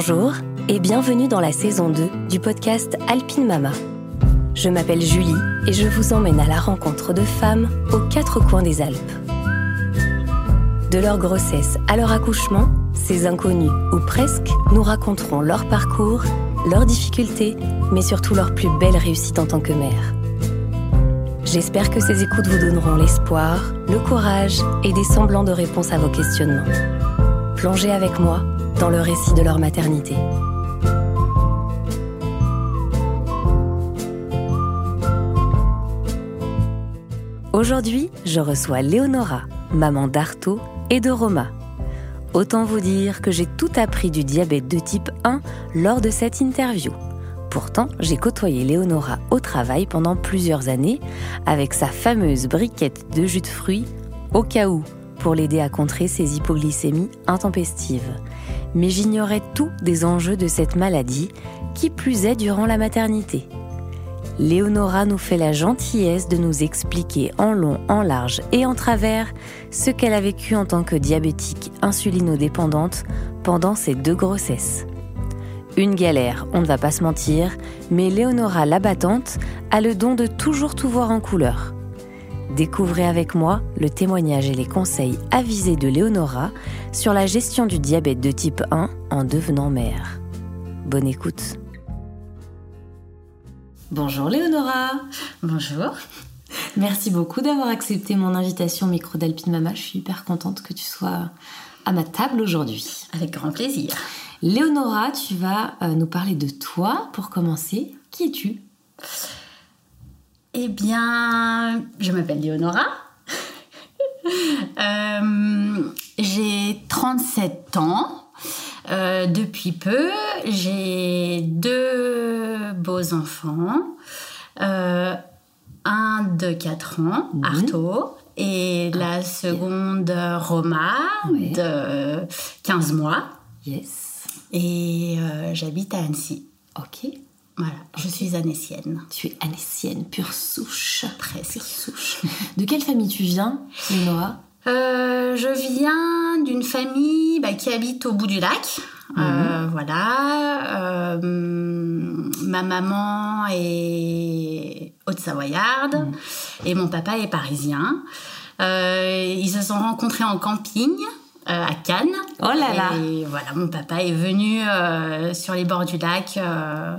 Bonjour et bienvenue dans la saison 2 du podcast Alpine Mama. Je m'appelle Julie et je vous emmène à la rencontre de femmes aux quatre coins des Alpes. De leur grossesse à leur accouchement, ces inconnus ou presque nous raconteront leur parcours, leurs difficultés, mais surtout leur plus belle réussite en tant que mère. J'espère que ces écoutes vous donneront l'espoir, le courage et des semblants de réponses à vos questionnements. Plongez avec moi dans le récit de leur maternité. Aujourd'hui, je reçois Léonora, maman d'Arto et de Roma. Autant vous dire que j'ai tout appris du diabète de type 1 lors de cette interview. Pourtant, j'ai côtoyé Léonora au travail pendant plusieurs années avec sa fameuse briquette de jus de fruits au cas où pour l'aider à contrer ses hypoglycémies intempestives. Mais j'ignorais tout des enjeux de cette maladie, qui plus est durant la maternité. Léonora nous fait la gentillesse de nous expliquer en long, en large et en travers ce qu'elle a vécu en tant que diabétique insulinodépendante pendant ses deux grossesses. Une galère, on ne va pas se mentir, mais Léonora l'abattante a le don de toujours tout voir en couleur. Découvrez avec moi le témoignage et les conseils avisés de Léonora sur la gestion du diabète de type 1 en devenant mère. Bonne écoute. Bonjour Léonora. Bonjour. Merci beaucoup d'avoir accepté mon invitation au micro d'Alpine Mama. Je suis hyper contente que tu sois à ma table aujourd'hui. Avec grand plaisir. Léonora, tu vas euh, nous parler de toi pour commencer. Qui es-tu? Eh bien, je m'appelle Léonora. Euh, j'ai 37 ans. Euh, depuis peu, j'ai deux beaux enfants. un de 4 ans, mhm. Arto, et la ah, seconde, Roma, de 15 mois. Yes. Et euh, j'habite à Annecy. Ok. Voilà, je suis annécienne. Tu es annécienne, pure souche. Presque. Pure souche. De quelle famille tu viens, Léonora euh, Je viens d'une famille bah, qui habite au bout du lac. Euh, mhm. voilà. Euh, ma maman est haute-savoyarde mhm. et mon papa est parisien. ils se sont rencontrés en camping. Euh, à Cannes. Oh là là Et voilà, mon papa est venu euh, sur les bords du lac euh,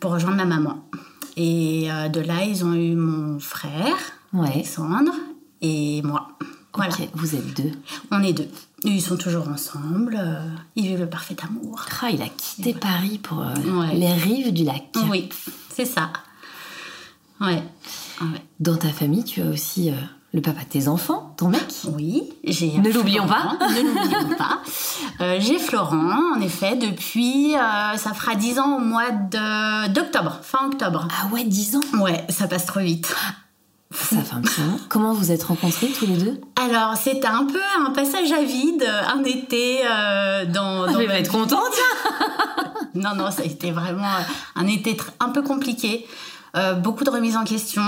pour rejoindre ma maman. Et de là, ils ont eu mon frère, Alexandre, et moi. Voilà. vous êtes deux. On est deux. Ils sont toujours ensemble. ils vivent le parfait amour. Ah, il a quitté Paris pour les rives du lac. Oui, c'est ça. Ouais. Dans ta famille, tu as aussi le papa de tes enfants, ton mec Oui, j'ai. Ne l'oublions pas. ne l'oublions pas. Euh, j'ai Florent, en effet, depuis. Euh, ça fera 10 ans au mois d'octobre, fin octobre. Ah ouais, 10 ans? Ouais, ça passe trop vite. Ça fait un petit moment. Comment vous êtes rencontrés tous les deux? Alors, c'était un peu un passage à vide, un été euh, dans. Ah, dans je vais être contente Non, non, ça a été vraiment un été un peu compliqué. Euh, beaucoup de remises en question.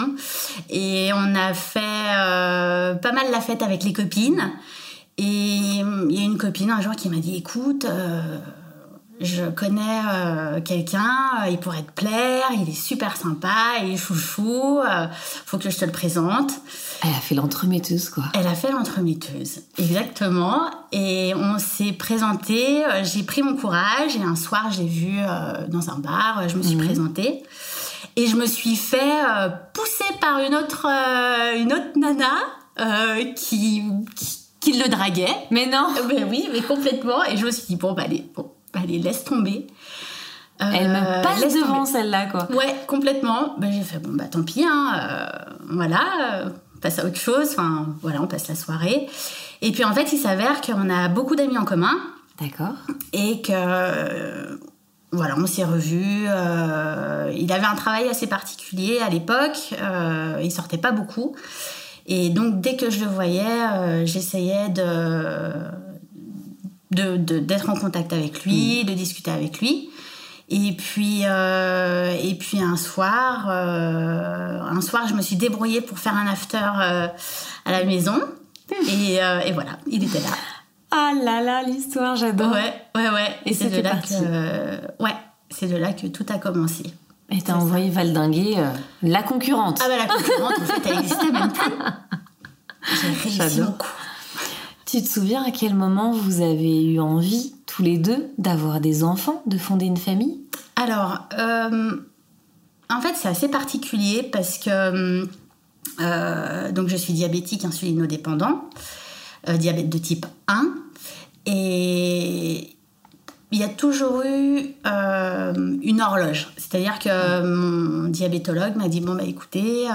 Et on a fait euh, pas mal la fête avec les copines. Et il y a une copine un jour qui m'a dit écoute, euh, je connais quelqu'un, il pourrait te plaire, il est super sympa, il est chouchou, faut que je te le présente. Elle a fait l'entremetteuse, quoi. Elle a fait l'entremetteuse, exactement. Et on s'est présenté, j'ai pris mon courage et un soir, j'ai vu dans un bar, je me suis mhm. présentée. Et je me suis fait euh, pousser par une autre, euh, une autre nana euh, qui, qui, le draguait. Mais non Ben oui, mais complètement. Et je me suis dit, bon, bah, allez, bon, bah, allez laisse tomber. Elle me passe devant celle-là, quoi. Ouais, complètement. Ben, j'ai fait, bon, bah tant pis, hein, voilà, on passe à autre chose. Enfin, voilà, on passe la soirée. Et puis en fait, il s'avère qu'on a beaucoup d'amis en commun. D'accord. Et que voilà, on s'est revus. Euh, il avait un travail assez particulier à l'époque. Euh, il sortait pas beaucoup. Et donc, dès que je le voyais, euh, j'essayais de, d'être en contact avec lui, mm. de discuter avec lui. Et puis, euh, et puis un soir, un soir, je me suis débrouillée pour faire un after à la maison. Et, et voilà, il était là. Ah là là, l'histoire, j'adore. Ouais, ouais, ouais. Et, c'est de là que, ouais, c'est de là que tout a commencé. Et t'as envoyé valdinguer euh, la concurrente. Ah bah la concurrente, en fait, elle existait même plus. J'ai réussi mon coup. Tu te souviens à quel moment vous avez eu envie, tous les deux, d'avoir des enfants, de fonder une famille? Alors, euh, en fait, c'est assez particulier parce que euh, donc je suis diabétique insulinodépendant, euh, diabète de type 1, et il y a toujours eu une horloge. C'est-à-dire que mon diabétologue m'a dit bon bah écoutez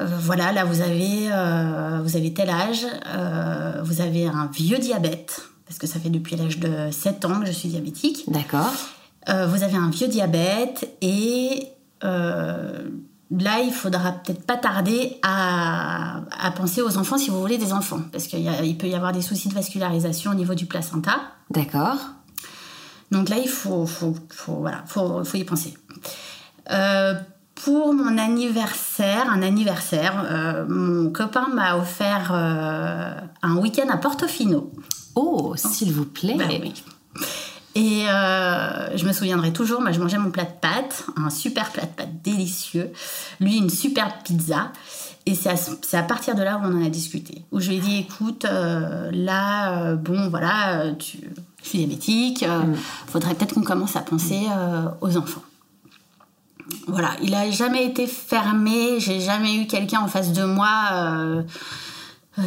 euh, voilà, là vous avez, euh, vous avez tel âge, euh, vous avez un vieux diabète, parce que ça fait depuis l'âge de 7 ans que je suis diabétique. D'accord. vous avez un vieux diabète et là, il faudra peut-être pas tarder à, penser aux enfants si vous voulez des enfants, parce qu'il peut y avoir des soucis de vascularisation au niveau du placenta. D'accord. Donc là, il faut, faut, voilà, faut, y penser. Pour mon anniversaire, un anniversaire, euh, mon copain m'a offert euh, un week-end à Portofino. Oh, s'il vous plaît. Oui. Et euh, je me souviendrai toujours, moi je mangeais mon plat de pâtes, un super plat de pâtes délicieux, lui une superbe pizza. Et c'est à, à, partir de là où on en a discuté. Où je lui ai dit, écoute, là, bon, voilà, tu, je suis diabétique, il mm. faudrait peut-être qu'on commence à penser aux enfants voilà, il a jamais été fermé. J'ai jamais eu quelqu'un en face de moi euh, euh,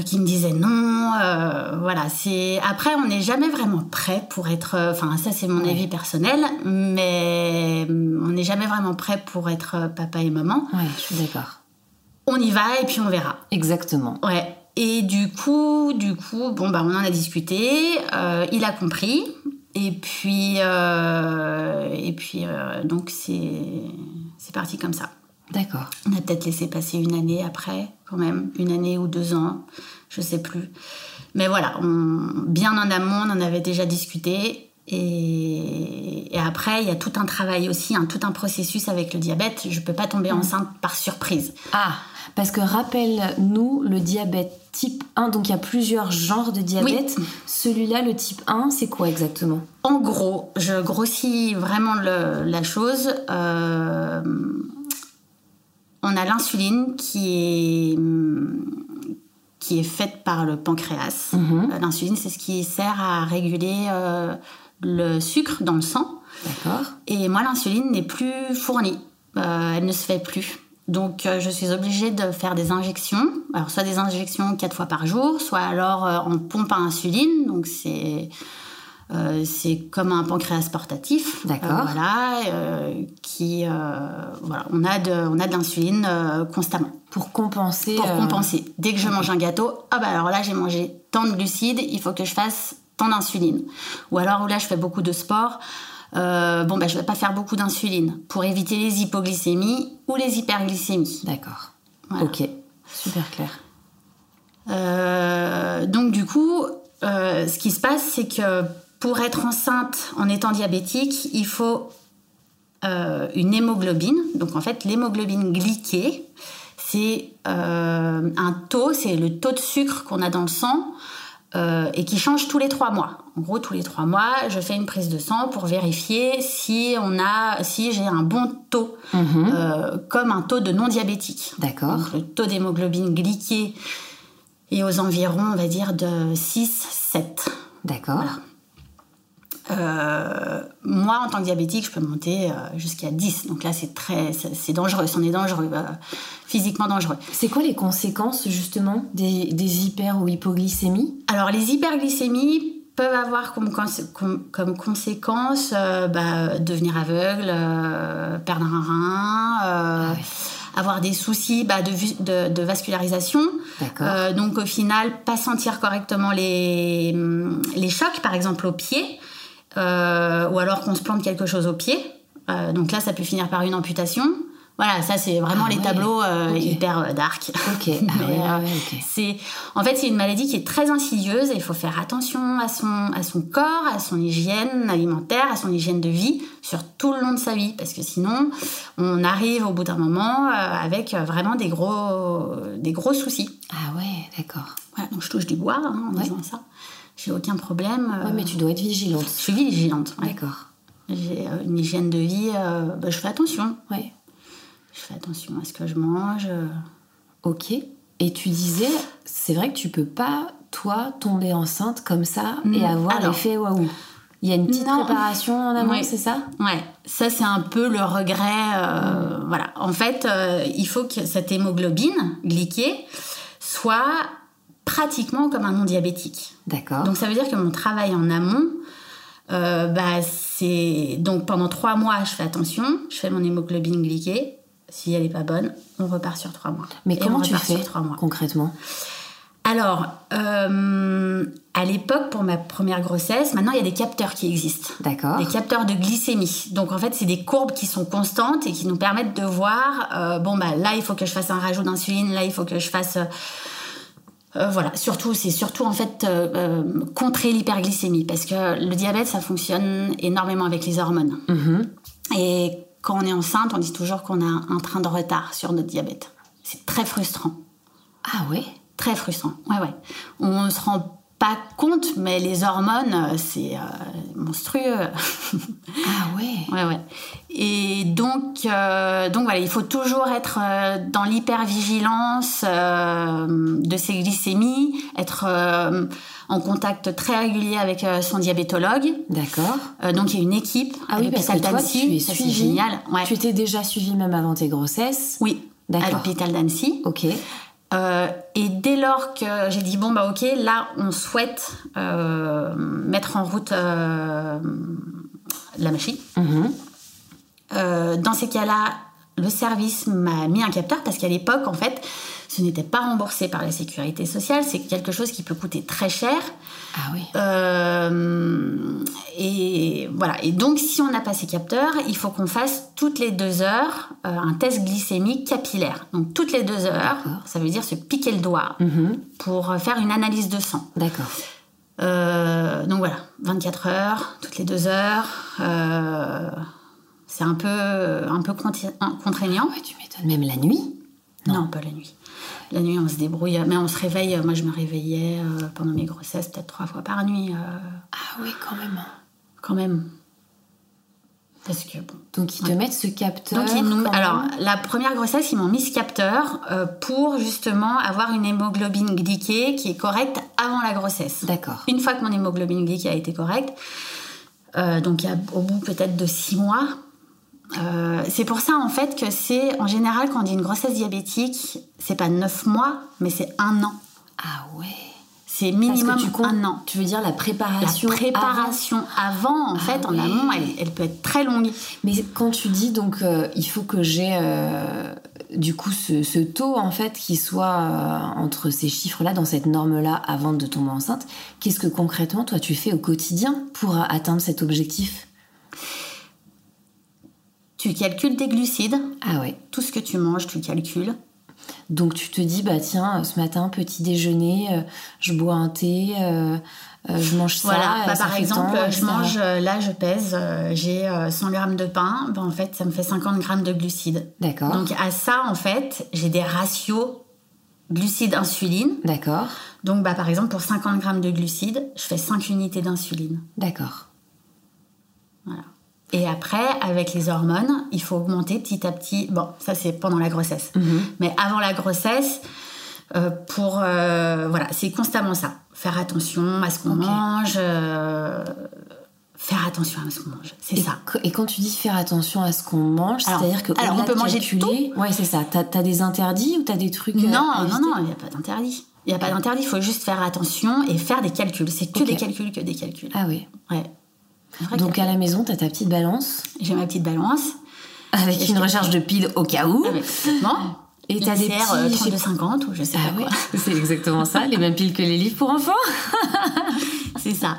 qui me disait non. Euh, voilà, c'est après on n'est jamais vraiment prêt pour être. Enfin, ça c'est mon avis personnel, mais on n'est jamais vraiment prêt pour être papa et maman. Ouais, je suis d'accord. On y va et puis on verra. Exactement. Ouais. Et du coup, du coup, bon bah on en a discuté. il a compris. Et puis, euh, et puis euh, donc c'est parti comme ça. D'accord. On a peut-être laissé passer une année après, quand même, une année ou deux ans, je sais plus. Mais voilà, bien en amont, on en avait déjà discuté. Et, et, après, il y a tout un travail aussi, un, tout un processus avec le diabète. Je ne peux pas tomber mmh. enceinte par surprise. Ah, parce que rappelle-nous, le diabète type 1, donc il y a plusieurs genres de diabète. Celui-là, le type 1, c'est quoi exactement? En gros, je grossis vraiment la chose. Euh, on a l'insuline qui est, qui est faite par le pancréas. Mhm. Euh, l'insuline, c'est ce qui sert à réguler euh, le sucre dans le sang. D'accord. Et moi, l'insuline n'est plus fournie. elle ne se fait plus. Donc euh, je suis obligée de faire des injections, alors soit des injections quatre fois par jour, soit alors euh, en pompe à insuline, donc c'est euh, c'est comme un pancréas portatif. D'accord. voilà, qui voilà, on a de on a de l'insuline constamment pour compenser. Pour compenser. Dès que je mange un gâteau, ah bah alors là j'ai mangé tant de glucides, il faut que je fasse tant d'insuline. Ou alors là je fais beaucoup de sport. Euh, bon, ben, je ne vais pas faire beaucoup d'insuline pour éviter les hypoglycémies ou les hyperglycémies. D'accord. Ok, super clair. Euh, donc du coup, euh, ce qui se passe, c'est que pour être enceinte en étant diabétique, il faut une hémoglobine. Donc en fait, l'hémoglobine glyquée, c'est un taux, c'est le taux de sucre qu'on a dans le sang euh, et qui change tous les trois mois. En gros, tous les trois mois, je fais une prise de sang pour vérifier si on a, si j'ai un bon taux, mhm. euh, comme un taux de non diabétique. D'accord. Le taux d'hémoglobine glyquée est aux environs, on va dire, de 6-7. D'accord. Euh, moi, en tant que diabétique, je peux monter euh, jusqu'à 10. Donc là, c'est très, c'est dangereux. C'en est dangereux, euh, physiquement dangereux. C'est quoi les conséquences justement des, des hyper ou hypoglycémies? Alors, les hyperglycémies peuvent avoir comme, comme, conséquence bah, devenir aveugle, perdre un rein. Ah avoir des soucis bah, de, de, vascularisation. donc au final, pas sentir correctement les, les chocs, par exemple au pied. Euh, ou alors qu'on se plante quelque chose au pied. Euh, donc là, ça peut finir par une amputation. Voilà, ça c'est vraiment Ah les ouais. tableaux euh, hyper euh, dark. Ok. Ah Mais, ouais, ouais, ok. C'est, en fait, c'est une maladie qui est très insidieuse et il faut faire attention à son, à son corps, à son hygiène alimentaire, à son hygiène de vie sur tout le long de sa vie, parce que sinon, on arrive au bout d'un moment avec vraiment des gros, des gros soucis. Ah ouais, d'accord. Voilà, donc je touche du bois hein, en disant ça. J'ai aucun problème. Ouais, mais tu dois être vigilante. Je suis vigilante. ouais. D'accord. J'ai euh, une hygiène de vie. euh, bah, je fais attention. Ouais. Je fais attention à ce que je mange. euh. Ok. Et tu disais, c'est vrai que tu peux pas, toi, tomber enceinte comme ça et Mm, avoir l'effet waouh. Il y a une petite Non. préparation en amont, Oui. c'est ça? Ouais, ça c'est un peu le regret. euh, Voilà, en fait, euh, il faut que cette hémoglobine glyquée soit pratiquement comme un non diabétique. D'accord. Donc ça veut dire que mon travail en amont, euh, bah, c'est donc pendant trois mois, je fais attention, je fais mon hémoglobine glyquée. Si elle n'est pas bonne, on repart sur trois mois. Mais Et comment on tu fais sur trois mois. concrètement? Alors, euh, à l'époque, pour ma première grossesse, maintenant il y a des capteurs qui existent. D'accord. Des capteurs de glycémie. Donc en fait, c'est des courbes qui sont constantes et qui nous permettent de voir, euh, bon bah là il faut que je fasse un rajout d'insuline, là il faut que je fasse... euh, voilà, surtout, c'est surtout en fait euh, euh, contrer l'hyperglycémie parce que le diabète, ça fonctionne énormément avec les hormones. Mhm. Et quand on est enceinte, on dit toujours qu'on a un train de retard sur notre diabète. C'est très frustrant. Ah ouais? Très frustrant. Ouais, ouais. On se rend pas compte, mais les hormones, euh, c'est euh, monstrueux. Ah ouais ouais, ouais. Et donc, euh, donc voilà, il faut toujours être dans l'hypervigilance euh, de ses glycémies, être en contact très régulier avec son diabétologue. D'accord. Donc il y a une équipe Ah à oui, parce que toi, tu es Ça, c'est suivie. génial. Ouais. Tu étais déjà suivie même avant tes grossesses Oui, à D'accord. l'hôpital d'Annecy. Ok. Euh, et dès lors que j'ai dit bon bah ok là on souhaite euh, mettre en route euh, la machine. Mhm. Dans ces cas-là, le service m'a mis un capteur parce qu'à l'époque en fait ce n'était pas remboursé par la sécurité sociale, c'est quelque chose qui peut coûter très cher. Ah oui. Euh, et voilà. Et donc, si on n'a pas ces capteurs, il faut qu'on fasse toutes les deux heures euh, un test glycémique capillaire. Donc, toutes les deux heures, ça veut dire se piquer le doigt Mhm. pour euh, faire une analyse de sang. D'accord. Euh, donc voilà, 24 heures, toutes les deux heures. C'est un peu, un peu contraignant. Ouais, tu m'étonnes. Même la nuit Non. pas la nuit. La nuit, on se débrouille, mais on se réveille. Moi, je me réveillais euh, pendant mes grossesses peut-être trois fois par nuit, euh, Ah oui, quand même. quand même. Parce que bon. Donc ils te mettent ce capteur. Donc, ils nous- alors, la première grossesse, ils m'ont mis ce capteur euh, pour justement avoir une hémoglobine glyquée qui est correcte avant la grossesse. D'accord. Une fois que mon hémoglobine glyquée a été correcte, euh, donc il y a- au bout peut-être de six mois, euh, c'est pour ça en fait que c'est en général quand on dit une grossesse diabétique, c'est pas neuf mois, mais c'est un an. Ah ouais. C'est Parce minimum que tu comptes, un an. Tu veux dire la La préparation préparation avant, en Ah fait, en amont, elle, elle peut être très longue. Mais quand tu dis donc euh, il faut que j'ai euh, du coup ce, ce taux en fait qui soit euh, entre ces chiffres-là dans cette norme-là avant de tomber enceinte, qu'est-ce que concrètement toi tu fais au quotidien pour atteindre cet objectif? Tu calcules tes glucides, Ah ouais. tout ce que tu manges, tu calcules. Donc tu te dis bah tiens ce matin petit déjeuner, euh, je bois un thé, euh, euh, je mange ça. Voilà, bah, ça par exemple, je mange, là je pèse, j'ai euh, 100 grammes de pain, bah, en fait ça me fait 50 grammes de glucides. D'accord. Donc à ça, en fait, j'ai des ratios glucides-insuline. D'accord. Donc bah, par exemple, pour 50 grammes de glucides, je fais 5 unités d'insuline. D'accord. Voilà. Et après, avec les hormones, il faut augmenter petit à petit. Bon, ça c'est pendant la grossesse. Mhm. Mais avant la grossesse, euh, pour euh, voilà, c'est constamment ça. Faire attention à ce qu'on mange, euh, faire attention à ce qu'on mange. C'est ça. et quand tu dis faire attention à ce qu'on mange, c'est-à-dire que alors, on peut manger calculer, ouais c'est ça. T'as as des interdits ou t'as des trucs Non, non, éviter non, il n'y a pas d'interdit. Il n'y a pas d'interdit, il faut juste faire attention et faire des calculs. C'est que des calculs, que des calculs. Ah oui. Ouais. Donc à la maison, t'as ta petite balance J'ai ma petite balance avec Et une recharge de piles au cas où. avec vêtements. Et t'as des ICR, petits, euh, je sais 32,50 ou je sais Ah pas oui, quoi. c'est exactement ça, les mêmes piles que les livres pour enfants. C'est ça.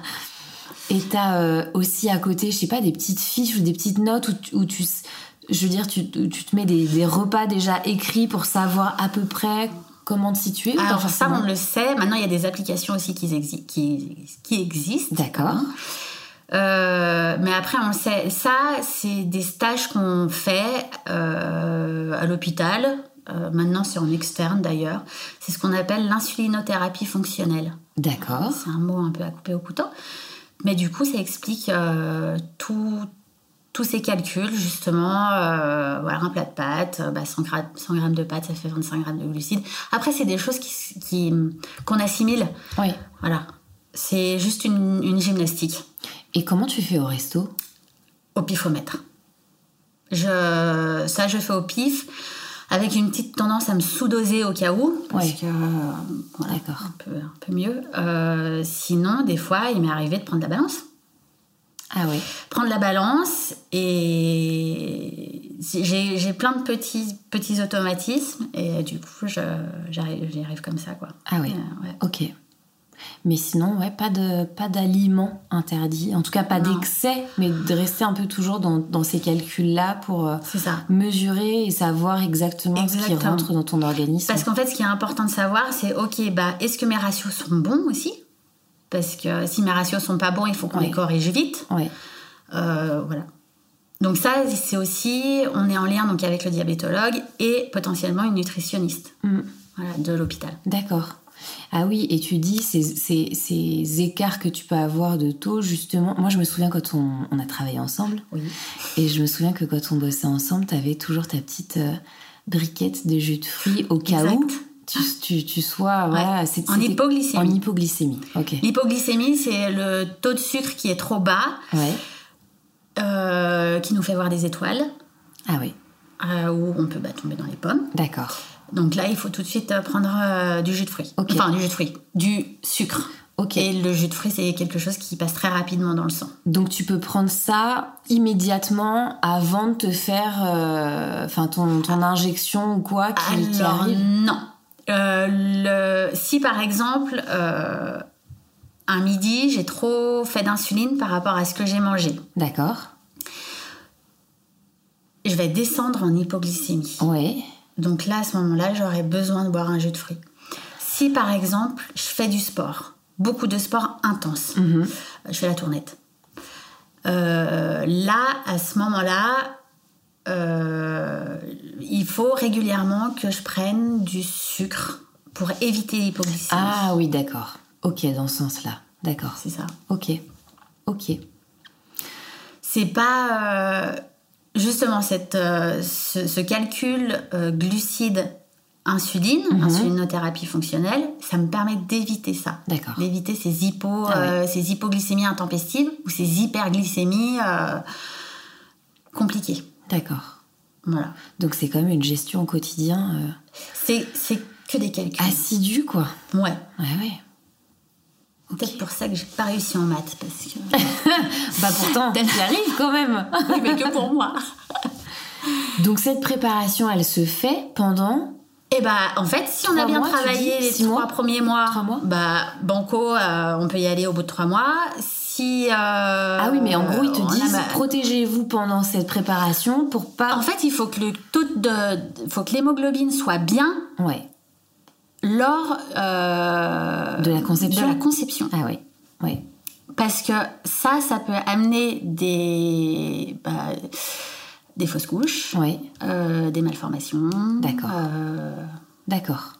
Et t'as euh, aussi à côté, je sais pas, des petites fiches ou des petites notes où tu, où tu s- Je veux dire, tu, tu te mets des, des repas déjà écrits pour savoir à peu près comment te situer Alors ça, on le sait. Maintenant, il y a des applications aussi qui, exi- qui, qui existent. D'accord. Euh, mais après, on le sait. Ça, c'est des stages qu'on fait euh, à l'hôpital. Euh, maintenant, c'est en externe d'ailleurs. C'est ce qu'on appelle l'insulinothérapie fonctionnelle. D'accord. C'est un mot un peu à couper au couteau. Mais du coup, ça explique tout- tous ces calculs, justement. voilà, un plat de pâtes, euh, bah, 100, gra- 100 grammes de pâtes, ça fait 25 grammes de glucides. Après, c'est des choses qui- qu'on assimile. Oui. Voilà. C'est juste une, une gymnastique Et comment tu fais au resto? Au pifomètre. Je, ça, je fais au pif, avec une petite tendance à me sous-doser au cas où, parce Ouais. que euh, voilà, D'accord. un peu, un peu mieux. Euh, sinon, des fois, il m'est arrivé de prendre la balance. Ah oui. Prendre la balance et j'ai j'ai plein de petits, petits automatismes et du coup, je- j'arrive j'y arrive comme ça. Quoi. Ah oui. Euh, ouais. Ok. Mais sinon, ouais, pas de pas d'aliments interdits. En tout cas, pas d'excès, mais de rester un peu toujours dans, dans ces calculs-là pour euh, ça. mesurer et savoir exactement, ce qui rentre dans ton organisme. Parce qu'en fait, ce qui est important de savoir, c'est ok, bah, est-ce que mes ratios sont bons aussi? Parce que si mes ratios sont pas bons, il faut qu'on Ouais. les corrige vite. Ouais. Euh, voilà. Donc ça, c'est aussi, on est en lien donc avec le diabétologue et potentiellement une nutritionniste Mm. voilà, de l'hôpital. D'accord. Ah oui, et tu dis ces, ces, ces écarts que tu peux avoir de taux, justement. Moi, je me souviens quand on, on a travaillé ensemble, Oui. et je me souviens que quand on bossait ensemble, tu avais toujours ta petite euh, briquette de jus de fruits au cas Exact. où tu, tu, tu sois. Voilà, c'est- En hypoglycémie. En hypoglycémie, ok. L'hypoglycémie, c'est le taux de sucre qui est trop bas, Ouais. euh, qui nous fait voir des étoiles, Ah oui, euh, où on peut bah, tomber dans les pommes. d'accord. Donc là, il faut tout de suite euh, prendre euh, du jus de fruits. Ok. Enfin, du jus de fruits, du sucre. Ok. Et le jus de fruits, c'est quelque chose qui passe très rapidement dans le sang. Donc tu peux prendre ça immédiatement avant de te faire euh, ton, ton injection ou quoi qui, qui Alors, arrive non. Euh, le- si par exemple, euh, un midi, j'ai trop fait d'insuline par rapport à ce que j'ai mangé, D'accord. je vais descendre en hypoglycémie. Ouais. Donc là, à ce moment-là, j'aurais besoin de boire un jus de fruits. Si par exemple, je fais du sport, beaucoup de sport intense, Mhm. je fais la tournette. Euh, là, à ce moment-là, euh, il faut régulièrement que je prenne du sucre pour éviter l'hypoglycémie. Ah oui, d'accord. Ok, dans ce sens-là. D'accord. C'est ça. Ok. Ok. C'est pas euh, justement cette, euh, ce, ce calcul euh, glucides insuline, Mhm. insulinothérapie fonctionnelle, ça me permet d'éviter ça. D'accord. D'éviter ces, hypo, Ah euh, ces hypoglycémies intempestives ou ces hyperglycémies compliquées. D'accord. Voilà. Donc c'est quand même une gestion au quotidien C'est, c'est que des calculs. assidue, quoi. Ouais. Ouais, ouais. Peut-être pour ça que j'ai pas réussi en maths parce que. Bah pourtant, t'y arrives quand même. Oui, mais que pour moi. Donc cette préparation, elle se fait pendant Et bah, en fait, si on a bien mois, tu travaillé dis les Six trois mois premiers mois, Trois mois bah, banco, euh, on peut y aller au bout de trois mois. Si. euh, Ah oui, mais en gros, ils te a disent ma- protégez-vous pendant cette préparation pour pas. En fait, il faut que le taux de, faut que l'hémoglobine soit bien Ouais. Lors euh, De la conception De la conception. Ah oui. Ouais. Parce que ça, ça peut amener des, bah, des fausses couches, Ouais. euh, des malformations, D'accord. euh, D'accord.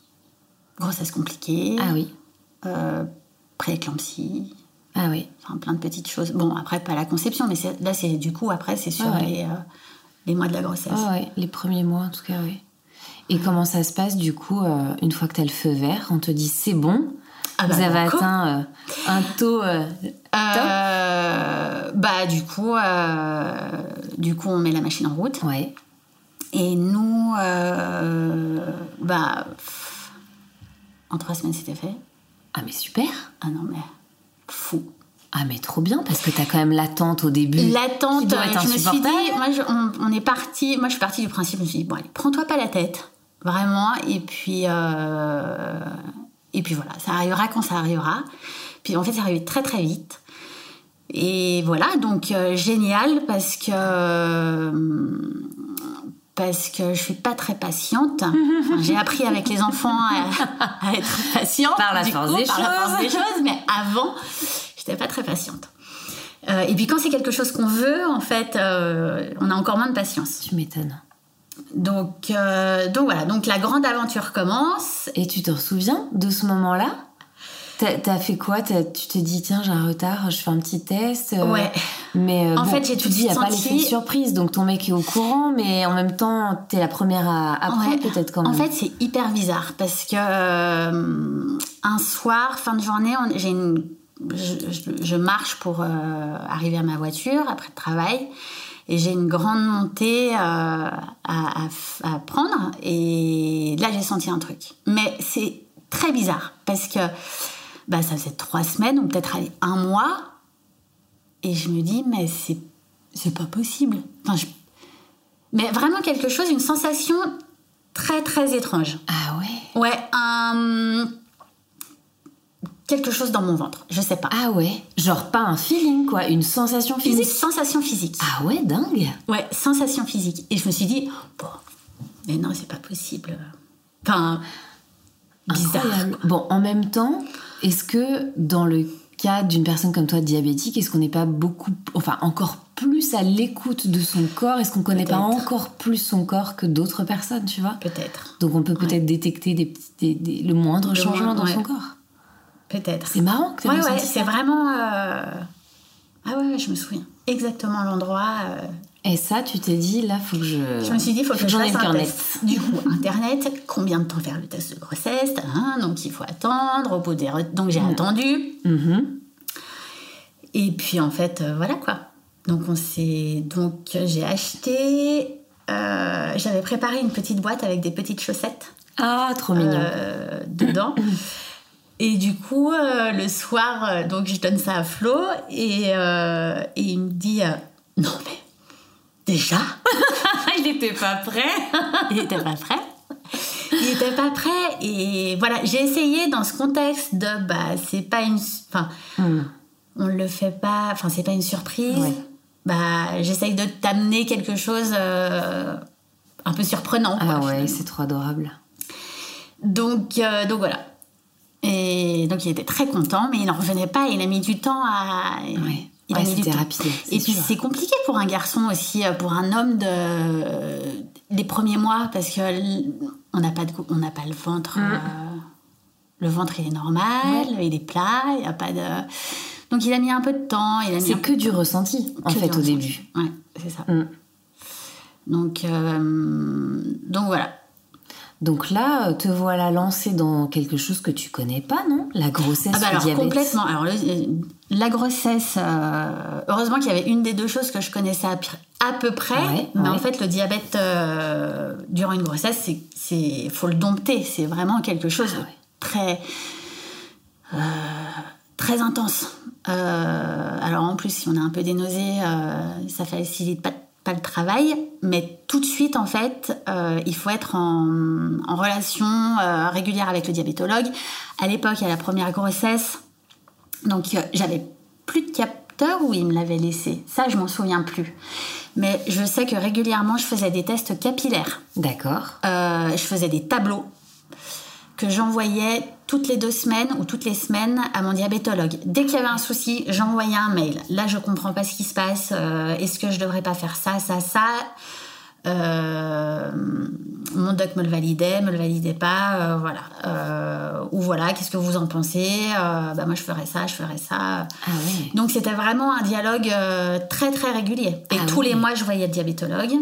grossesse compliquée, Ah oui. prééclampsie. Ah oui. Enfin, plein de petites choses. Bon, après, pas la conception, mais là, c'est du coup, après, c'est sur Ah ouais. les, les mois de la grossesse. Ah ouais, les premiers mois en tout cas, oui. Et comment ça se passe du coup, euh, une fois que tu as le feu vert, on te dit c'est bon, Ah bah, vous avez atteint euh, un taux euh, Euh, bah, du coup, du coup, on met la machine en route. Ouais. Et nous, bah, en trois semaines, c'était fait. Ah mais super Ah non, mais fou. Ah mais trop bien parce que tu as quand même l'attente au début. L'attente, je me suis dit, moi, je- on, on est parti, moi, je suis partie du principe, je me suis dit, bon, allez, prends-toi pas la tête, vraiment, et puis, euh, et puis voilà, ça arrivera quand ça arrivera. Puis en fait, ça arrivé très très vite. Et voilà, donc euh, génial parce que euh, parce que je suis pas très patiente. Enfin, j'ai appris avec les enfants à, à être patiente Par la force coup, des par la choses. force des choses, mais avant, j'étais pas très patiente. Euh, et puis quand c'est quelque chose qu'on veut, en fait, on a encore moins de patience. Tu m'étonnes. Donc, euh, donc voilà, donc la grande aventure commence. Et tu te souviens de ce moment-là? T'as fait quoi? Tu te dis, tiens, j'ai un retard, je fais un petit test. euh, Ouais. Mais euh, En bon, fait, j'ai tu tout dis, il n'y a pas l'effet de surprise, donc ton mec est au courant, mais en même temps, t'es la première à apprendre Ouais. peut-être quand même. En fait, c'est hyper bizarre parce que euh, un soir, fin de journée, j'ai une, je, je- je marche pour arriver à ma voiture après le travail. Et j'ai une grande montée euh, à, à f- à prendre. Et là, j'ai senti un truc. Mais c'est très bizarre parce que bah, ça faisait trois semaines, ou peut-être un mois. Et je me dis, mais c'est, c'est pas possible. Enfin, je- mais vraiment quelque chose, une sensation très très étrange. Ah ouais? Ouais, un... quelque chose dans mon ventre, je sais pas. Ah ouais Genre pas un feeling, quoi, une sensation Une physique sensation physique. Ah ouais, dingue Ouais, sensation physique. Et je me suis dit, bon, mais non, c'est pas possible. Enfin, bizarre. Incroyable. Bon, en même temps, est-ce que dans le cas d'une personne comme toi diabétique, est-ce qu'on n'est pas beaucoup, enfin encore plus à l'écoute de son corps? Est-ce qu'on connaît pas encore plus son corps que d'autres personnes, tu vois? Peut-être, Donc on peut peut-être détecter des, petits- des- des- le moindre Le changement moindre, dans ouais. son corps. Peut-être. C'est marrant que tu Ouais, ouais, c'est vraiment. euh, Ah ouais, ouais, je me souviens. Exactement l'endroit. euh, Et ça, tu t'es dit, là, faut que je. Je me suis dit, il faut que, je j'en ai fasse le un cœur net. test. Du coup, Internet, combien de temps faire le test de grossesse hein, Donc, il faut attendre. Au bout des... re- Donc, j'ai attendu. Mhm. Et puis, en fait, euh, voilà quoi. Donc, on s'est... Donc, j'ai acheté... euh, J'avais préparé une petite boîte avec des petites chaussettes Ah, trop mignon. dedans. Et du coup, euh, le soir, euh, donc je donne ça à Flo et, euh, et il me dit Non, mais déjà? Il était pas prêt. Il était pas prêt. Il était pas prêt et voilà, j'ai essayé dans ce contexte de bah c'est pas une enfin on le fait pas enfin c'est pas une surprise. Ouais. Bah j'essaye de t'amener quelque chose un peu surprenant quoi, Ah ouais, c'est trop adorable. Donc donc voilà. Et donc il était très content mais il n'en revenait pas, il a mis du temps à Ouais. il a Ouais, mis du temps. rapide, Et puis c'est compliqué pour un garçon aussi, euh, pour un homme de les premiers mois parce que on n'a pas de on n'a pas le ventre. Mm. euh, le ventre il est normal, il est plat, il n'y a pas de. Donc il a mis un peu de temps. Il a mis C'est que du ressenti, en fait, au ressenti. début. Ouais, c'est ça. Mm. Donc euh, donc voilà. Donc là, euh, te voilà lancé dans quelque chose que tu connais pas, non? La grossesse, Ah bah le alors diabète. complètement. Alors le- la grossesse, euh, heureusement qu'il y avait une des deux choses que je connaissais à, peu près. Ouais, mais en fait, le diabète euh, durant une grossesse, c'est, c'est faut le dompter. C'est vraiment quelque chose de Ah très euh, très intense. Euh, alors en plus, si on a un peu des nausées, euh, ça facilite pas, pas le travail. Mais tout de suite, en fait, euh, il faut être en, en relation euh, régulière avec le diabétologue. À l'époque, à la première grossesse, donc euh, j'avais plus de capteur où il me l'avait laissé? Ça, je m'en souviens plus. Mais je sais que régulièrement, je faisais des tests capillaires. D'accord. Je faisais des tableaux que j'envoyais toutes les deux semaines ou toutes les semaines à mon diabétologue. Dès qu'il y avait un souci, j'envoyais un mail. Là, je comprends pas ce qui se passe. Euh, Est-ce que je devrais pas faire ça, ça, ça? Euh, Mon doc me le validait, me le validait pas. euh, voilà. Ou voilà, qu'est-ce que vous en pensez? Bah, Moi, je ferais ça, je ferais ça. Ah ouais. Donc c'était vraiment un dialogue très très régulier. Et Ah tous oui. les mois, je voyais le diabétologue.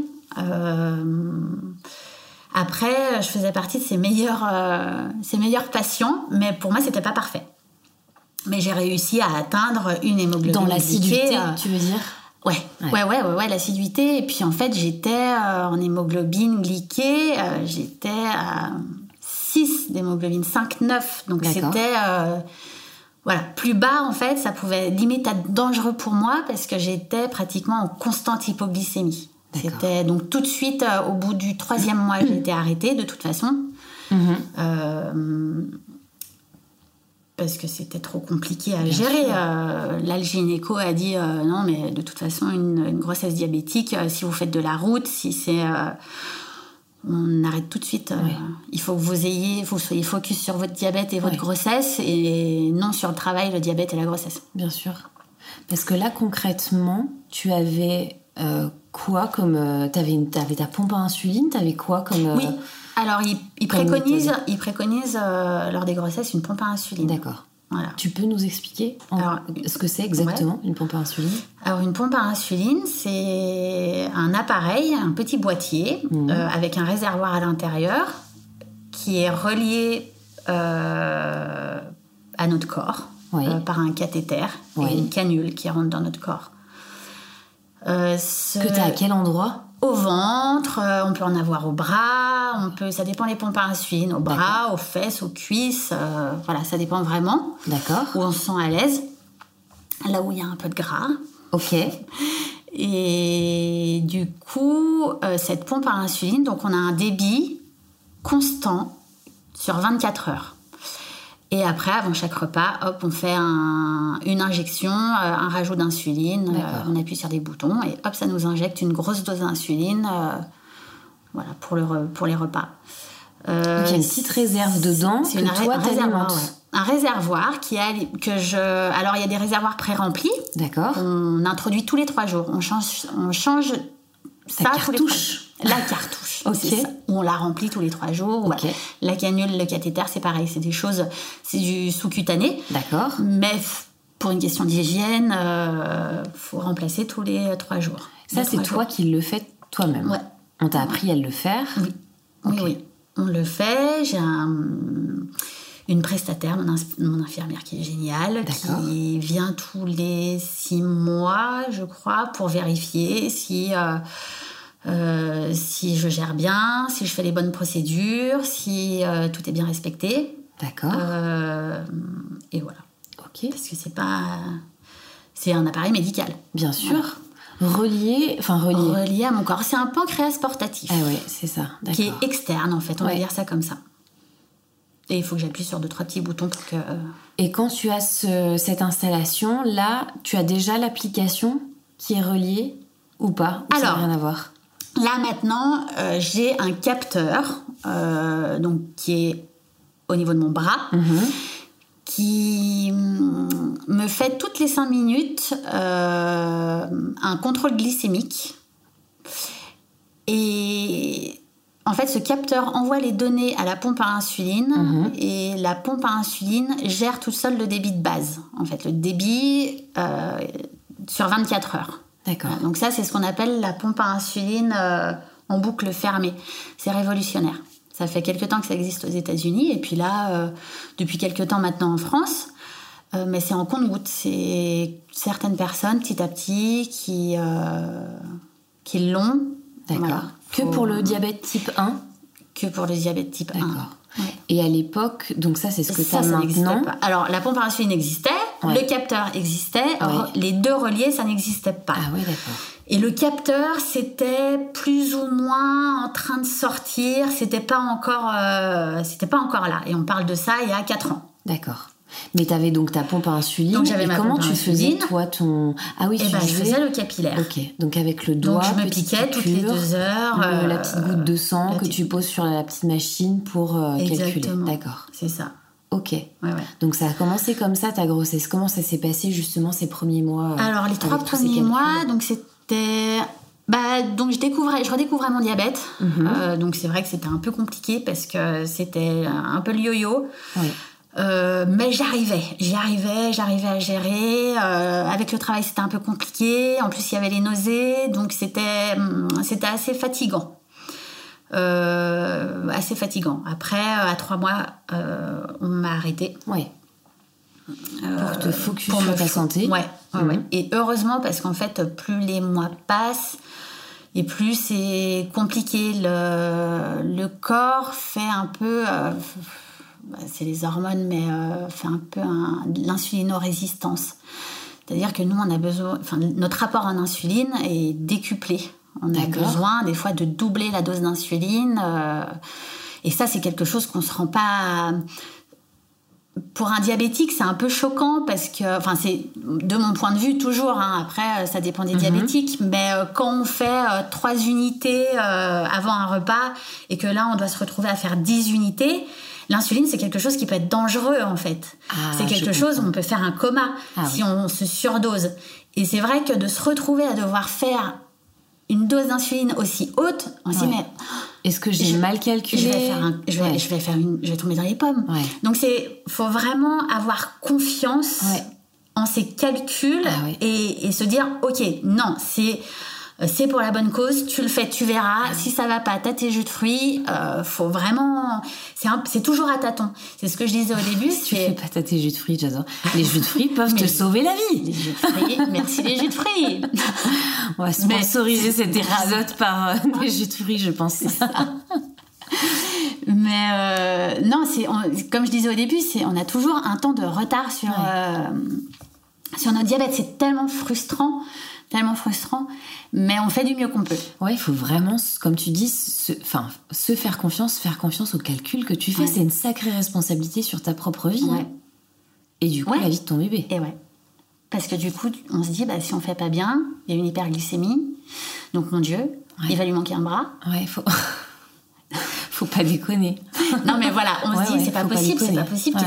Euh, après, je faisais partie de ses meilleurs, euh, ses meilleurs patients, mais pour moi, c'était pas parfait. Mais j'ai réussi à atteindre une hémoglobine Dans l'assiduité, euh, tu veux dire? Ouais, Ouais. ouais, ouais, ouais, ouais, l'assiduité. Et puis en fait, j'étais euh, en hémoglobine glyquée, euh, j'étais à 6 d'hémoglobine, 5, 9. Donc c'était. euh, voilà, plus bas en fait, ça pouvait limite être dangereux pour moi parce que j'étais pratiquement en constante hypoglycémie. C'était donc tout de suite, euh, au bout du troisième mois, j'ai été arrêtée de toute façon. Mhm. Euh, parce que c'était trop compliqué à gérer. Euh, là, le gynéco a dit euh, non, mais de toute façon, une, une grossesse diabétique, si vous faites de la route, si c'est. on arrête tout de suite. Il faut que vous ayez, vous soyez focus sur votre diabète et votre grossesse et non sur le travail, le diabète et la grossesse. Bien sûr. Parce que là, concrètement, tu avais euh, quoi comme. euh, t'avais, une- t'avais ta pompe à insuline T'avais quoi comme. euh, Oui. Alors, il, il comme préconise, méthode. il préconise euh, lors des grossesses une pompe à insuline. D'accord. Voilà. Tu peux nous expliquer en- Alors, ce que c'est exactement une pompe à insuline? Alors une pompe à insuline, c'est un appareil, un petit boîtier Mhm. euh, avec un réservoir à l'intérieur qui est relié à notre corps Oui. par un cathéter Oui. et une canule qui rentre dans notre corps. Euh, ce- Que t'as à quel endroit Au ventre, euh, on peut en avoir au bras, on peut, ça dépend des pompes à insuline, au bras, aux fesses, aux cuisses, euh, voilà, ça dépend vraiment D'accord. où on se sent à l'aise, là où il y a un peu de gras. Ok. Et du coup, euh, cette pompe à insuline, donc on a un débit constant sur 24 heures. Et après, avant chaque repas, hop, on fait un- une injection, euh, un rajout d'insuline. euh, on appuie sur des boutons et hop, ça nous injecte une grosse dose d'insuline euh, voilà, pour, le re- pour les repas. Euh, Donc il y a une petite réserve dedans c'est que une toi un réservoir, ouais. Un réservoir qui a que je. Alors il y a des réservoirs pré-remplis. D'accord. On introduit tous les trois jours. On change, on change ça tous les trois cartouche. jours. La cartouche. Ça. On la remplit tous les trois jours. Voilà. La canule, le cathéter, c'est pareil. C'est des choses. C'est du sous-cutané. D'accord. Mais pour une question d'hygiène, euh, faut remplacer tous les trois jours. Ça, c'est toi qui le fais toi-même. Ouais. On t'a appris à le faire. oui, oui, oui. On le fait. J'ai un- une prestataire, mon, infirmière qui est géniale, qui vient tous les six mois, je crois, pour vérifier si, euh, euh, si je gère bien, si je fais les bonnes procédures, si euh, tout est bien respecté. D'accord. Euh, et voilà. ok. Parce que c'est pas. C'est un appareil médical. Bien sûr. Relié. Enfin, relié. Relié à mon corps. C'est un pancréas portatif. Ah ouais, c'est ça. qui est externe en fait, on va dire ça comme ça. Et il faut que j'appuie sur deux trois petits boutons pour que. Et quand tu as ce- cette installation, là, tu as déjà l'application qui est reliée ou pas? Ou Ça Alors. n'a rien à voir? Là maintenant, euh, j'ai un capteur euh, donc qui est au niveau de mon bras, Mhm. qui mm, me fait toutes les cinq minutes euh, un contrôle glycémique. Et en fait, ce capteur envoie les données à la pompe à insuline Mhm. et la pompe à insuline gère tout seul le débit de base. En fait, le débit sur 24 heures. D'accord. Donc ça, c'est ce qu'on appelle la pompe à insuline euh, en boucle fermée. C'est révolutionnaire. Ça fait quelque temps que ça existe aux États-Unis et puis là, euh, depuis quelque temps maintenant en France. Euh, mais c'est en compte-goutte. C'est certaines personnes, petit à petit, qui, qui l'ont. D'accord. Voilà. Que pour le diabète type 1 que pour le diabète type 1. D'accord. Ouais. Et à l'époque, donc ça, c'est ce que tu Ça, as ça n'existait maintenant. pas. Alors, la pompe à insuline existait, Ouais. le capteur existait, Ouais. les deux reliés, ça n'existait pas. Ah oui, d'accord. Et le capteur, c'était plus ou moins en train de sortir. C'était pas encore, euh, c'était pas encore là. Et on parle de ça il y a 4 ans. D'accord. Mais tu avais donc ta pompe à insuline. Donc, j'avais ma comment pompe tu faisais toi ton Ah oui, Et tu ben, je faisais- le capillaire. Ok, donc avec le doigt, Donc je me piquais toutes les deux heures. euh, la petite goutte de sang que tu poses sur la petite machine pour euh, calculer. D'accord. C'est ça. Ok. Ouais, ouais. Donc ça a commencé comme ça ta grossesse. Comment ça s'est passé justement ces premiers mois euh, Alors les trois premiers mois, donc c'était, bah donc je découvrais, je redécouvrais mon diabète. Mhm. Euh, donc c'est vrai que c'était un peu compliqué parce que c'était un peu le yo-yo. Oui. Euh, mais j'arrivais, j'y arrivais, j'arrivais à gérer. Euh, avec le travail, c'était un peu compliqué. En plus, il y avait les nausées, donc c'était, hum, c'était assez fatigant. Euh, assez fatigant. Après, à trois mois, on m'a arrêté. Oui. pour te focus pour sur ta santé. Ouais, ouais, Mhm. ouais. Et heureusement, parce qu'en fait, plus les mois passent, et plus c'est compliqué. Le, le corps fait un peu. Euh, bah, c'est les hormones, mais euh, fait un peu l'insulinorésistance. C'est-à-dire que nous, on a besoin. Enfin, notre rapport en insuline est décuplé. On a besoin, des fois, de doubler la dose d'insuline. euh, et ça, c'est quelque chose qu'on se rend pas pour un diabétique, c'est un peu choquant parce que, enfin, c'est de mon point de vue toujours. Hein, après, ça dépend des diabétiques, mais quand on fait trois unités avant un repas et que là, on doit se retrouver à faire 10 unités, L'insuline, c'est quelque chose qui peut être dangereux en fait. Ah, c'est quelque chose, on peut faire un coma ah si on se surdose. Et c'est vrai que de se retrouver à devoir faire une dose d'insuline aussi haute, on se dit mais est-ce que j'ai mal calculé je vais, faire je, vais, je vais faire une, je vais tomber dans les pommes. Donc c'est, faut vraiment avoir confiance en ses calculs ah et, et, se dire ok non c'est c'est pour la bonne cause, tu le fais, tu verras. Si ça va pas, t'as tes jus de fruits. Euh, faut vraiment, c'est toujours à tâtons. C'est ce que je disais au début. tu fais pas t'as tes jus de fruits, j'adore. Les jus de fruits peuvent te sauver la vie. Les jus de fruits, merci les jus de fruits. On va sponsoriser cette épisode par euh, des jus de fruits, je pense. Mais non, c'est comme je disais au début, c'est on a toujours un temps de retard sur sur notre diabète. C'est tellement frustrant tellement frustrant, mais on fait du mieux qu'on peut. Ouais, il faut vraiment, comme tu dis, se, enfin, se faire confiance, faire confiance au calcul que tu fais. C'est une sacrée responsabilité sur ta propre vie. Hein. Et du coup, la vie de ton bébé. Et ouais. Parce que du coup, on se dit, bah, si on fait pas bien, il y a une hyperglycémie. Donc, mon Dieu, il va lui manquer un bras. Ouais, il faut. faut pas déconner. non, mais voilà, on se dit, c'est pas, possible, c'est pas possible.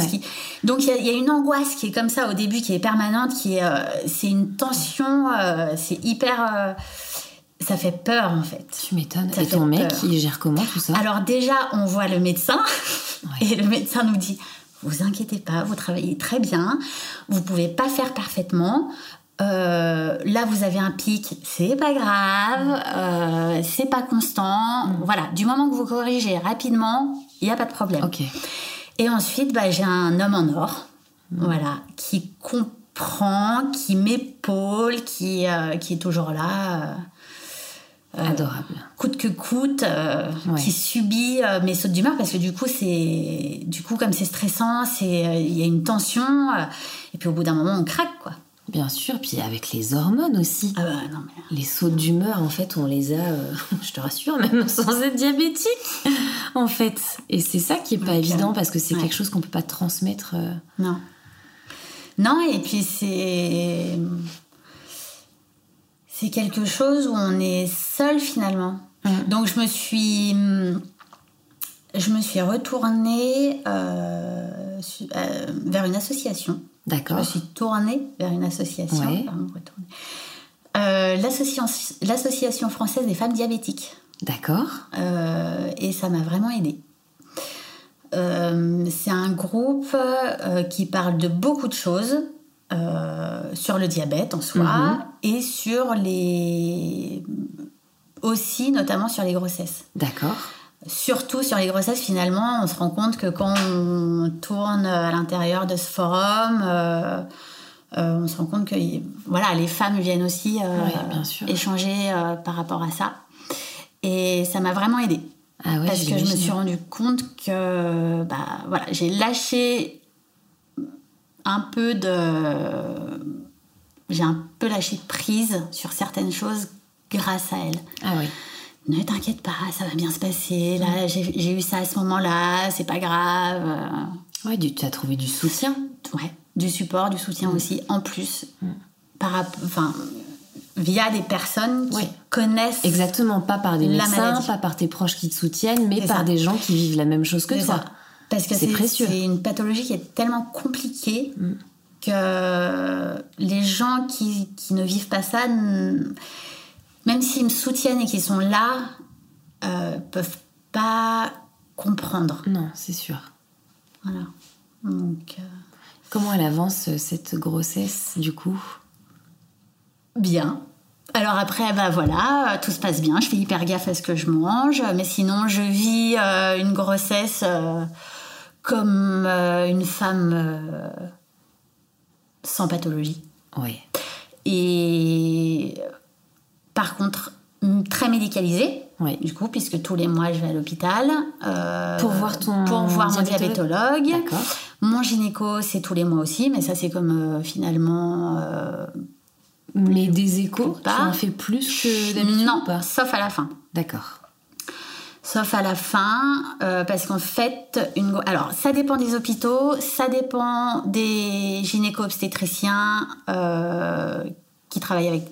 Donc, il y, a une angoisse qui est comme ça au début, qui est permanente, qui est, euh, c'est une tension, euh, c'est hyper. Euh, ça fait peur en fait. Tu m'étonnes. Et ton mec, il gère comment tout ça? Alors, déjà, on voit le médecin, et le médecin nous dit vous inquiétez pas, vous travaillez très bien, vous pouvez pas faire parfaitement, euh, là vous avez un pic, c'est pas grave, euh, c'est pas constant. Mm. Voilà, du moment que vous corrigez rapidement, il n'y a pas de problème. Et ensuite, bah, j'ai un homme en or, mm. voilà, qui comprend, qui m'épaule, qui, euh, qui est toujours là. Adorable. Coûte que coûte, qui subit mes sautes d'humeur parce que du coup, c'est, du coup, comme c'est stressant, c'est, il y a une tension, et puis au bout d'un moment, on craque, quoi. Bien sûr, puis avec les hormones aussi. Ah bah, non, Les sautes d'humeur, en fait, on les a, euh, je te rassure, même sans être diabétique, en fait. Et c'est ça qui est pas évident parce que c'est quelque chose qu'on peut pas transmettre. Euh. Non. Non, et puis c'est. C'est quelque chose où on est seul finalement. Mmh. Donc je me suis. Je me suis retournée euh, vers une association D'accord. Je me suis tournée vers une association. Euh, L'association française des femmes diabétiques. D'accord. Euh, et ça m'a vraiment aidée. Euh, c'est un groupe qui parle de beaucoup de choses sur le diabète en soi mhm. et sur les aussi notamment sur les grossesses. D'accord surtout sur les grossesses, finalement, on se rend compte que quand on tourne à l'intérieur de ce forum, euh, euh, on se rend compte que voilà, les femmes viennent aussi euh, échanger par rapport à ça. Et ça m'a vraiment aidée. Ah parce que je me suis rendu compte que bah, voilà, j'ai lâché un peu de. J'ai un peu lâché prise sur certaines choses grâce à elle. Ah oui ne t'inquiète pas, ça va bien se passer. Là, j'ai eu ça à ce moment-là, c'est pas grave. Ouais, tu as trouvé du soutien. Ouais, du support, du soutien mm. aussi, en plus, mm. par, enfin, via des personnes qui connaissent. Exactement, pas par des médecins, pas par tes proches qui te soutiennent, mais par des gens qui vivent la même chose que toi. Parce que c'est précieux. C'est une pathologie qui est tellement compliquée mm. que les gens qui, qui ne vivent pas ça même s'ils me soutiennent et qu'ils sont là, euh, peuvent pas comprendre. Non, c'est sûr. Voilà. Donc, euh, Comment elle avance euh, cette grossesse du coup? Bien. Alors après, bah voilà, tout se passe bien. Je fais hyper gaffe à ce que je mange, mais sinon, je vis euh, une grossesse comme une femme sans pathologie. Oui. Et par contre, très médicalisée. Du coup, puisque tous les mois, je vais à l'hôpital. Euh, pour voir ton Pour voir mon diabétologue. Mon gynéco, c'est tous les mois aussi, mais ça, c'est comme euh, finalement. Euh, mais des échos, tu en fais plus que d'habitude Non, sauf à la fin. D'accord. Sauf à la fin, euh, parce qu'en fait, une... alors ça dépend des hôpitaux, ça dépend des gynéco-obstétriciens qui travaillent avec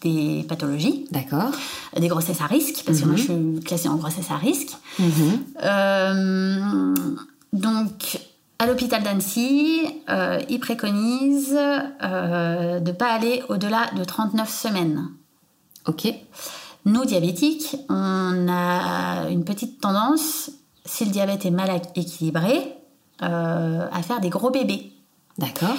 des pathologies. D'accord. Des grossesses à risque, parce que moi je suis classée en grossesse à risque. Mhm. Euh, donc, à l'hôpital d'Annecy, euh, ils préconisent euh, de ne pas aller au-delà de 39 semaines. Ok. Nous, diabétiques, on a une petite tendance, si le diabète est mal équilibré, à faire des gros bébés. D'accord.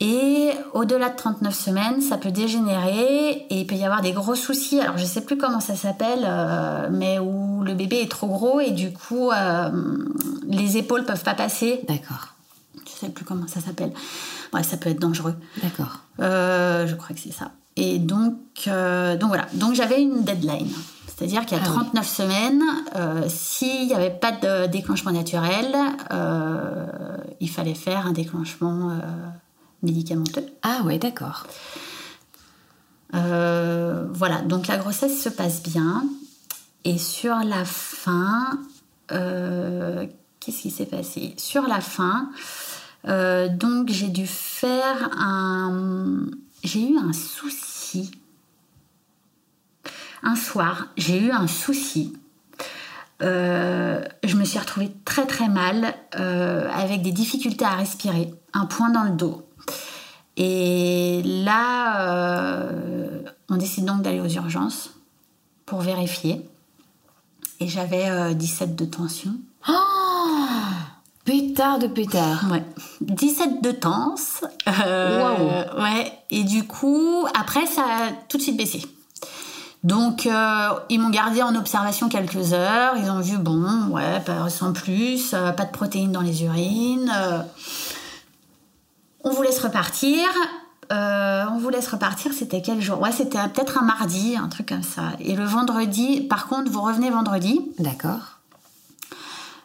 Et au-delà de 39 semaines, ça peut dégénérer et il peut y avoir des gros soucis. Alors je sais plus comment ça s'appelle, euh, mais où le bébé est trop gros et du coup euh, les épaules peuvent pas passer. D'accord. Je sais plus comment ça s'appelle. Ouais, ça peut être dangereux. D'accord. Euh, je crois que c'est ça. Et donc, donc voilà. Donc j'avais une deadline. C'est-à-dire qu'il y a Ah oui. 39 semaines, euh, s'il n'y avait pas de déclenchement naturel, euh, il fallait faire un déclenchement euh, médicamenteux. Ah ouais, d'accord. Euh, voilà, donc la grossesse se passe bien. Et sur la fin, euh, qu'est-ce qui s'est passé? Sur la fin, euh, donc j'ai dû faire un... J'ai eu un souci. Un soir, j'ai eu un souci. Je me suis retrouvée très très mal, avec des difficultés à respirer, un point dans le dos. Et là, euh, on décide donc d'aller aux urgences pour vérifier. Et j'avais euh, 17 de tension. Oh Pétard de pétard. Ouais. 17 de tense. Euh, Ouais. Et du coup, après, ça a tout de suite baissé. Donc, euh, ils m'ont gardé en observation quelques heures. Ils ont vu, bon, ouais, pas, sans plus, euh, pas de protéines dans les urines. On vous laisse repartir. Euh, on vous laisse repartir, c'était quel jour? Ouais, c'était peut-être un mardi, un truc comme ça. Et le vendredi, par contre, vous revenez vendredi. D'accord.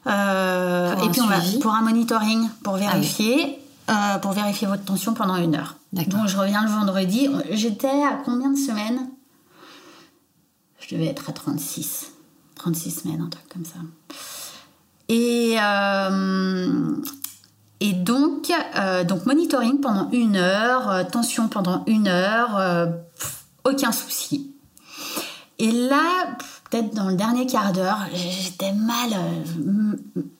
Euh, et puis on va pour un monitoring pour vérifier euh, pour vérifier votre tension pendant une heure. D'accord. Donc je reviens le vendredi. J'étais à combien de semaines? Je devais être à 36. 36 semaines, un truc comme ça. Et, euh, et donc, euh, donc monitoring pendant une heure, euh, tension pendant une heure, euh, pff, aucun souci. Et là, peut-être dans le dernier quart d'heure, j'étais mal,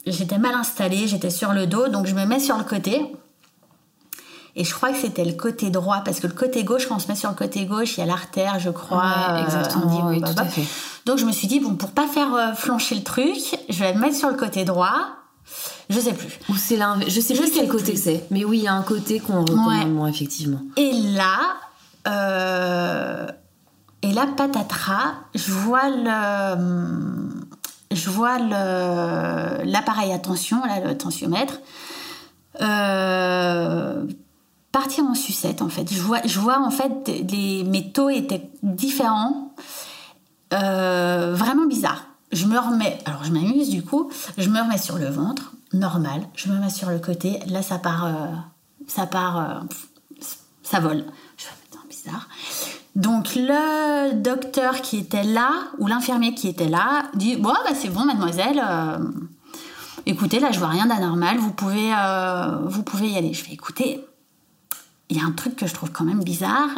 j'étais mal installée, j'étais sur le dos, donc je me mets sur le côté. Et je crois que c'était le côté droit, parce que le côté gauche, quand on se met sur le côté gauche, il y a l'artère, je crois. Ouais, exactement, un dit- oui, tout à fait. Donc je me suis dit, bon, pour pas faire flancher le truc, je vais me mettre sur le côté droit. Je sais plus. Ou c'est l'inverse. Je sais Je plus sais quel côté c'est. Mais oui, il y a un côté qu'on recommande moins, effectivement. Et là, euh, et là, patatras, je vois le, je vois le, l'appareil à tension, là, le tensiomètre, euh, partir en sucette, en fait. Je vois, je vois en fait, les, mes taux étaient différents, euh, vraiment bizarre. Je me remets, alors je m'amuse du coup, je me remets sur le ventre, normal, je me mets sur le côté, là ça part, euh, ça part, euh, ça vole. Je bizarre. Donc le docteur qui était là, ou l'infirmier qui était là, dit, bon, bah, c'est bon, mademoiselle, euh, écoutez, là je vois rien d'anormal, vous pouvez, vous pouvez y aller. Je fais, écoutez, il y a un truc que je trouve quand même bizarre.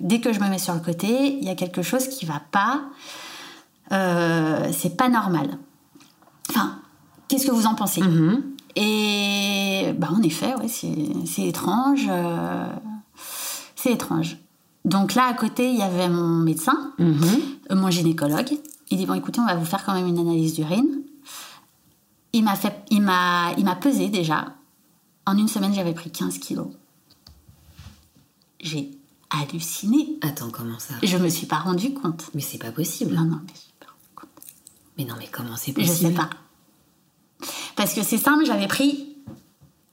dès que je me mets sur le côté, il y a quelque chose qui va pas. C'est pas normal. Enfin, qu'est-ce que vous en pensez Mhm. Et bah, en effet, ouais, c'est étrange. euh, c'est étrange. Donc là, à côté, il y avait mon médecin, Mhm. euh, mon gynécologue. Il dit bon, écoutez, on va vous faire quand même une analyse d'urine. Il m'a fait, il m'a, il m'a pesé déjà. En une semaine, j'avais pris 15 kilos. J'ai halluciné. Attends, comment ça Je me suis pas rendu compte. Mais c'est pas possible. Non, non, mais je me suis pas rendu compte. Mais non, mais comment c'est Je possible sais pas. Parce que c'est simple, j'avais pris,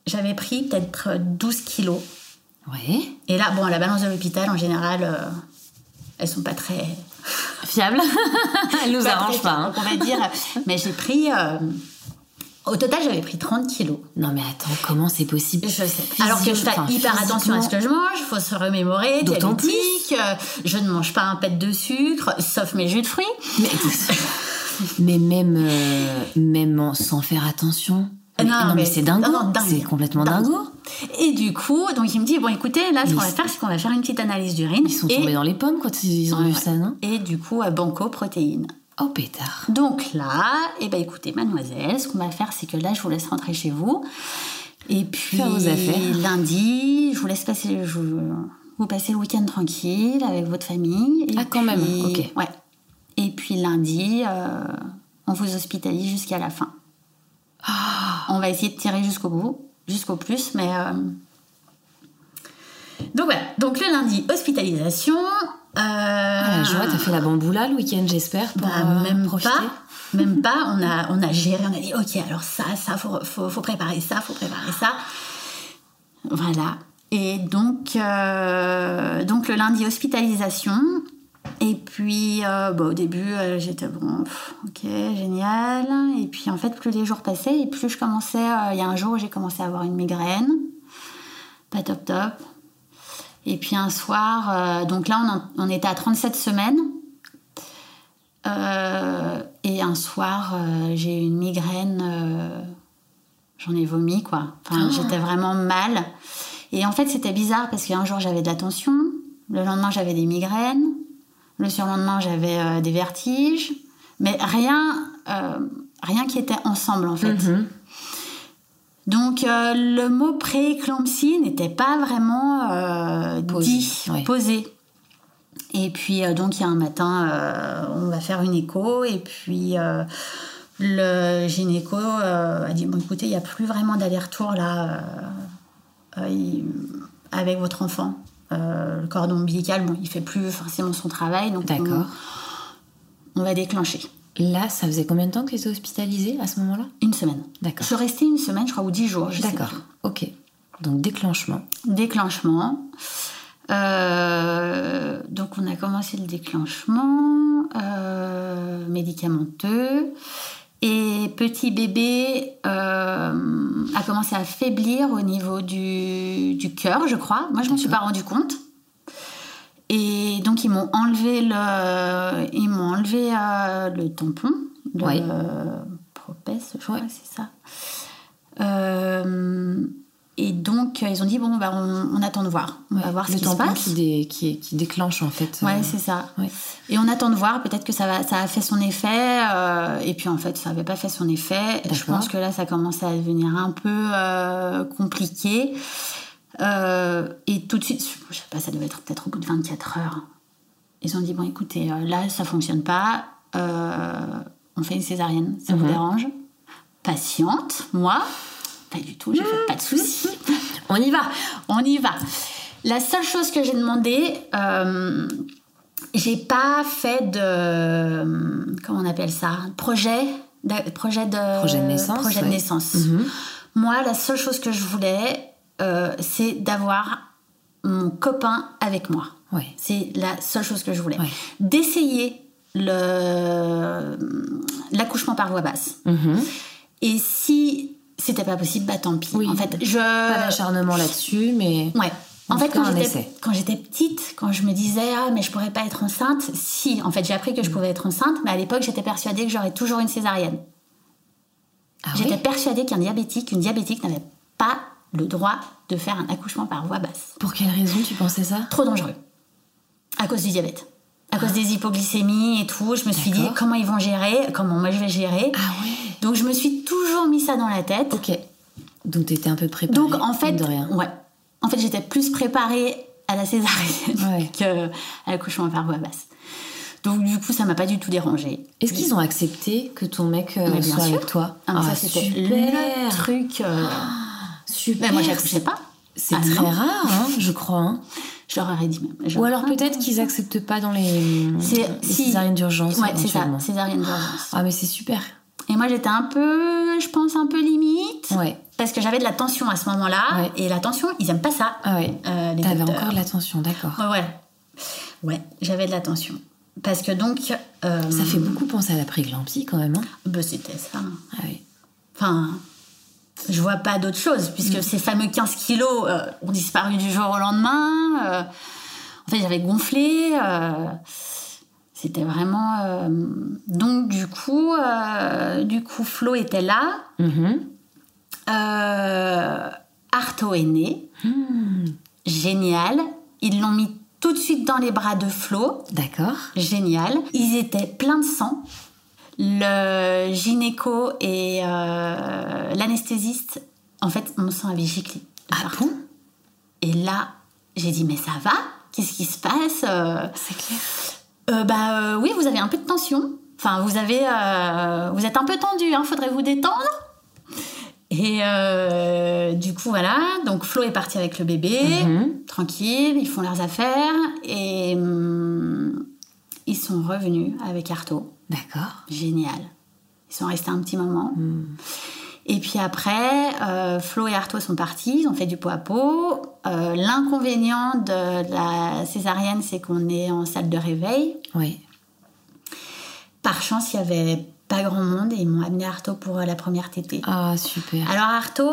j'avais pris peut-être 12 kilos. Ouais. Et là, bon, à la balance de l'hôpital, en général, euh, elles sont pas très. Fiable Elle nous pas arrange très pas. hein. fiables, On va dire. Mais j'ai pris. euh, au total, j'avais pris 30 kilos. Non, mais attends, comment c'est possible? Je sais. Alors que je fais Enfin, hyper attention à ce que je mange, il faut se remémorer, diabétique, euh, je ne mange pas un pet de sucre, sauf mes jus de fruits. Mais Mais même, euh, même en- sans faire attention. Ah Mais- non, non, mais, mais- c'est dingo. dingue. C'est complètement Dingue. dingo. Et du coup, donc il me dit bon écoutez, là ce qu'on va faire, c'est qu'on va faire une petite analyse d'urine. Ils sont et, tombés dans les pommes quand ils ont Ouais, vu ouais. ça, non? Et du coup, à banco protéines. Oh pétard. Donc là, eh ben écoutez, mademoiselle, ce qu'on va faire, c'est que là, je vous laisse rentrer chez vous. Et puis Faire vos affaires. lundi, je vous laisse passer, je vous, vous passez le week-end tranquille avec votre famille. Et Ah, quand même, ok. Ouais. Et puis lundi, euh, on vous hospitalise jusqu'à la fin. Ah. On va essayer de tirer jusqu'au bout, jusqu'au plus, mais. euh, Donc voilà, donc le lundi, hospitalisation. Euh... Ah, la joie, t'as fait la bamboula le week-end, j'espère, pour Bah, euh, même profiter. pas. Même pas. On a, on a géré, on a dit, ok, alors ça, ça, faut, faut, faut préparer ça, faut préparer ça. Voilà. Et donc, euh, donc le lundi, hospitalisation. Et puis, euh, bah, au début, euh, j'étais bon, pff, ok, génial. Et puis, en fait, plus les jours passaient, et plus je commençais. euh, Il y a un jour où j'ai commencé à avoir une migraine. Pas top top. Et puis un soir, donc là, on, en- on était à 37 semaines. Et un soir, j'ai eu une migraine. J'en ai vomi, quoi. Enfin, j'étais vraiment mal. Et en fait, c'était bizarre parce qu'un jour, j'avais de la tension. Le lendemain, j'avais des migraines. Le surlendemain, j'avais euh, des vertiges. Mais rien, euh, rien qui était ensemble, en fait. Mhm. Donc euh, le mot prééclampsie n'était pas vraiment euh, Posé, dit, posé. Et puis euh, donc il y a un matin, on va faire une écho et puis le gynéco a dit bon écoutez il n'y a plus vraiment d'aller-retour là avec votre enfant. Euh, le cordon ombilical, bon, il fait plus forcément son travail, donc on, D'accord. on va déclencher. Là, ça faisait combien de temps que tu étais hospitalisée à ce moment-là? Une semaine. D'accord. Je suis restée une semaine, je crois, ou dix jours. je sais D'accord. Ok. Donc déclenchement. Déclenchement. Euh, donc on a commencé le déclenchement euh, médicamenteux et petit bébé euh, a commencé à faiblir au niveau du, du cœur, je crois. Moi je m'en suis pas rendu compte. Et donc ils m'ont enlevé le, ils m'ont enlevé euh, le tampon, le Oui. propès, je crois, c'est ça. Et donc, euh, ils ont dit bon, bah, on, on attend de voir. On va voir ce qui se passe. qui, dé- qui, qui déclenche en fait. Ouais, euh, c'est ça. ouais. Et on attend de voir. Peut-être que ça, va, ça a fait son effet. euh, et puis en fait, ça n'avait pas fait son effet. Je pense que là, ça commençait à devenir un peu euh, compliqué. Et tout de suite, je sais pas, ça devait être peut-être au bout de 24 heures. Ils ont dit bon, écoutez, là, ça fonctionne pas. on fait une césarienne. Ça Mhm. vous dérange? Patiente, moi. Pas du tout, j'ai fait pas de soucis. On y va. On y va. La seule chose que j'ai demandé, euh, j'ai pas fait de comment on appelle ça, projet, de, projet de Projet de naissance, projet de. Mhm. Moi, la seule chose que je voulais, euh, c'est d'avoir mon copain avec moi. Ouais. C'est la seule chose que je voulais. Ouais. D'essayer l'accouchement par voie basse. Mhm. Et si c'était pas possible, bah tant pis. Oui. En fait, je Pas d'acharnement là-dessus, mais. Ouais. En, En fait, quand j'étais, quand j'étais petite, quand je me disais ah mais je pourrais pas être enceinte, si. En fait, j'ai appris que Mm. je pouvais être enceinte, mais à l'époque, j'étais persuadée que j'aurais toujours une césarienne. Ah j'étais oui persuadée qu'un diabétique, une diabétique n'avait pas le droit de faire un accouchement par voie basse. Pour quelle raison tu pensais ça? Trop dangereux. À cause du diabète. À cause des hypoglycémies et tout, je me suis dit comment ils vont gérer, comment moi je vais gérer? Ah ouais. Donc je me suis toujours mis ça dans la tête. Ok. Donc t'étais un peu préparée. Donc en fait, mine de rien. ouais, en fait j'étais plus préparée à la césarienne Ouais. que à l'accouchement par voie basse. Donc du coup ça m'a pas du tout dérangée. Est-ce qu'ils ont accepté que ton mec euh, bien soit sûr. avec toi Ah, mais ça Ah, c'était super. le truc. euh, Super. Mais moi j'accouchais pas. C'est Ah, très non. rare, hein, je crois. hein. Je leur aurais dit même. Ou alors peut-être qu'ils acceptent pas dans les, les si. césariennes d'urgence. Ouais c'est ça, césarienne d'urgence. Ah mais c'est super. Et moi j'étais un peu, je pense un peu limite. Ouais. Parce que j'avais de la tension à ce moment-là. Ouais. Et la tension, ils aiment pas ça. Ah ouais. euh, T'avais encore de l'attention, d'accord. Ouais, ouais. Ouais, j'avais de la tension. Parce que donc. euh, Ça fait beaucoup penser à la préclampsie quand même. Hein bah, c'était ça. ah oui. Enfin, je vois pas d'autre chose, puisque Mm. ces fameux 15 kilos euh, ont disparu du jour au lendemain. en fait, j'avais gonflé. C'était vraiment. euh, Donc, du coup, euh, du coup, Flo était là. Mhm. Euh, Arto est né. Génial. Ils l'ont mis tout de suite dans les bras de Flo. D'accord. Génial. Ils étaient pleins de sang. Le gynéco et euh, l'anesthésiste, en fait, mon sang avait giclé. Ah bon? Et là, j'ai dit, mais ça va? Qu'est-ce qui se passe? C'est clair. Euh, Bah euh, oui, vous avez un peu de tension. Enfin, vous avez, euh, vous êtes un peu tendu. Hein, faudrait vous détendre. Et euh, du coup, voilà. Donc Flo est parti avec le bébé, Mhm. tranquille. Ils font leurs affaires et hum, ils sont revenus avec Arto. D'accord. Génial. Ils sont restés un petit moment. Et puis après, euh, Flo et Arto sont partis, ils ont fait du pot à pot. Euh, L'inconvénient de la césarienne, c'est qu'on est en salle de réveil. Oui. Par chance, il y avait pas grand monde et ils m'ont amené Arto pour euh, la première tétée. Ah, super. Alors Arto,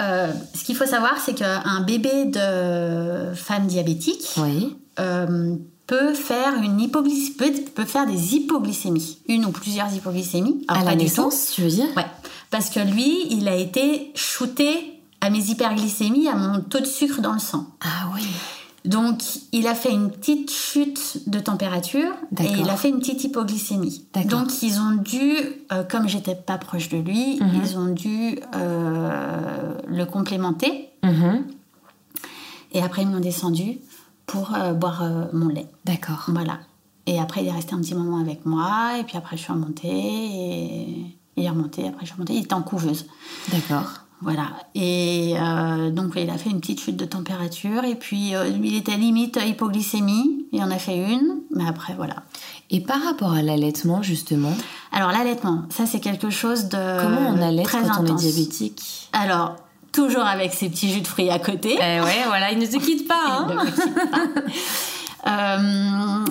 euh, ce qu'il faut savoir, c'est qu'un bébé de femme diabétique Oui. euh, peut faire une hypoglycémie, peut, peut faire des hypoglycémies, une ou plusieurs hypoglycémies. Alors, à la naissance, tu veux dire? Ouais, parce que lui, il a été shooté à mes hyperglycémies, à mon taux de sucre dans le sang. Ah oui. Donc, il a fait une petite chute de température et il a fait une petite hypoglycémie. Donc, ils ont dû, euh, comme j'étais pas proche de lui, Mhm. ils ont dû euh, le complémenter. Mhm. Et après, ils m'ont descendu pour euh, boire euh, mon lait. D'accord. Voilà. Et après, il est resté un petit moment avec moi. Et puis après, je suis remontée. Et il est remonté. Après, je suis remontée. Il était en couveuse. D'accord. Voilà. Et euh, donc, il a fait une petite chute de température. Et puis, euh, il était limite hypoglycémie. Il en a fait une. Mais après, voilà. Et par rapport à l'allaitement, justement, Alors, l'allaitement, ça, c'est quelque chose de. comment on allait très quand on est diabétique? Alors, toujours avec ses petits jus de fruits à côté. Eh ouais, voilà, il ne se quitte pas. Il Hein ne me quitte pas. Euh,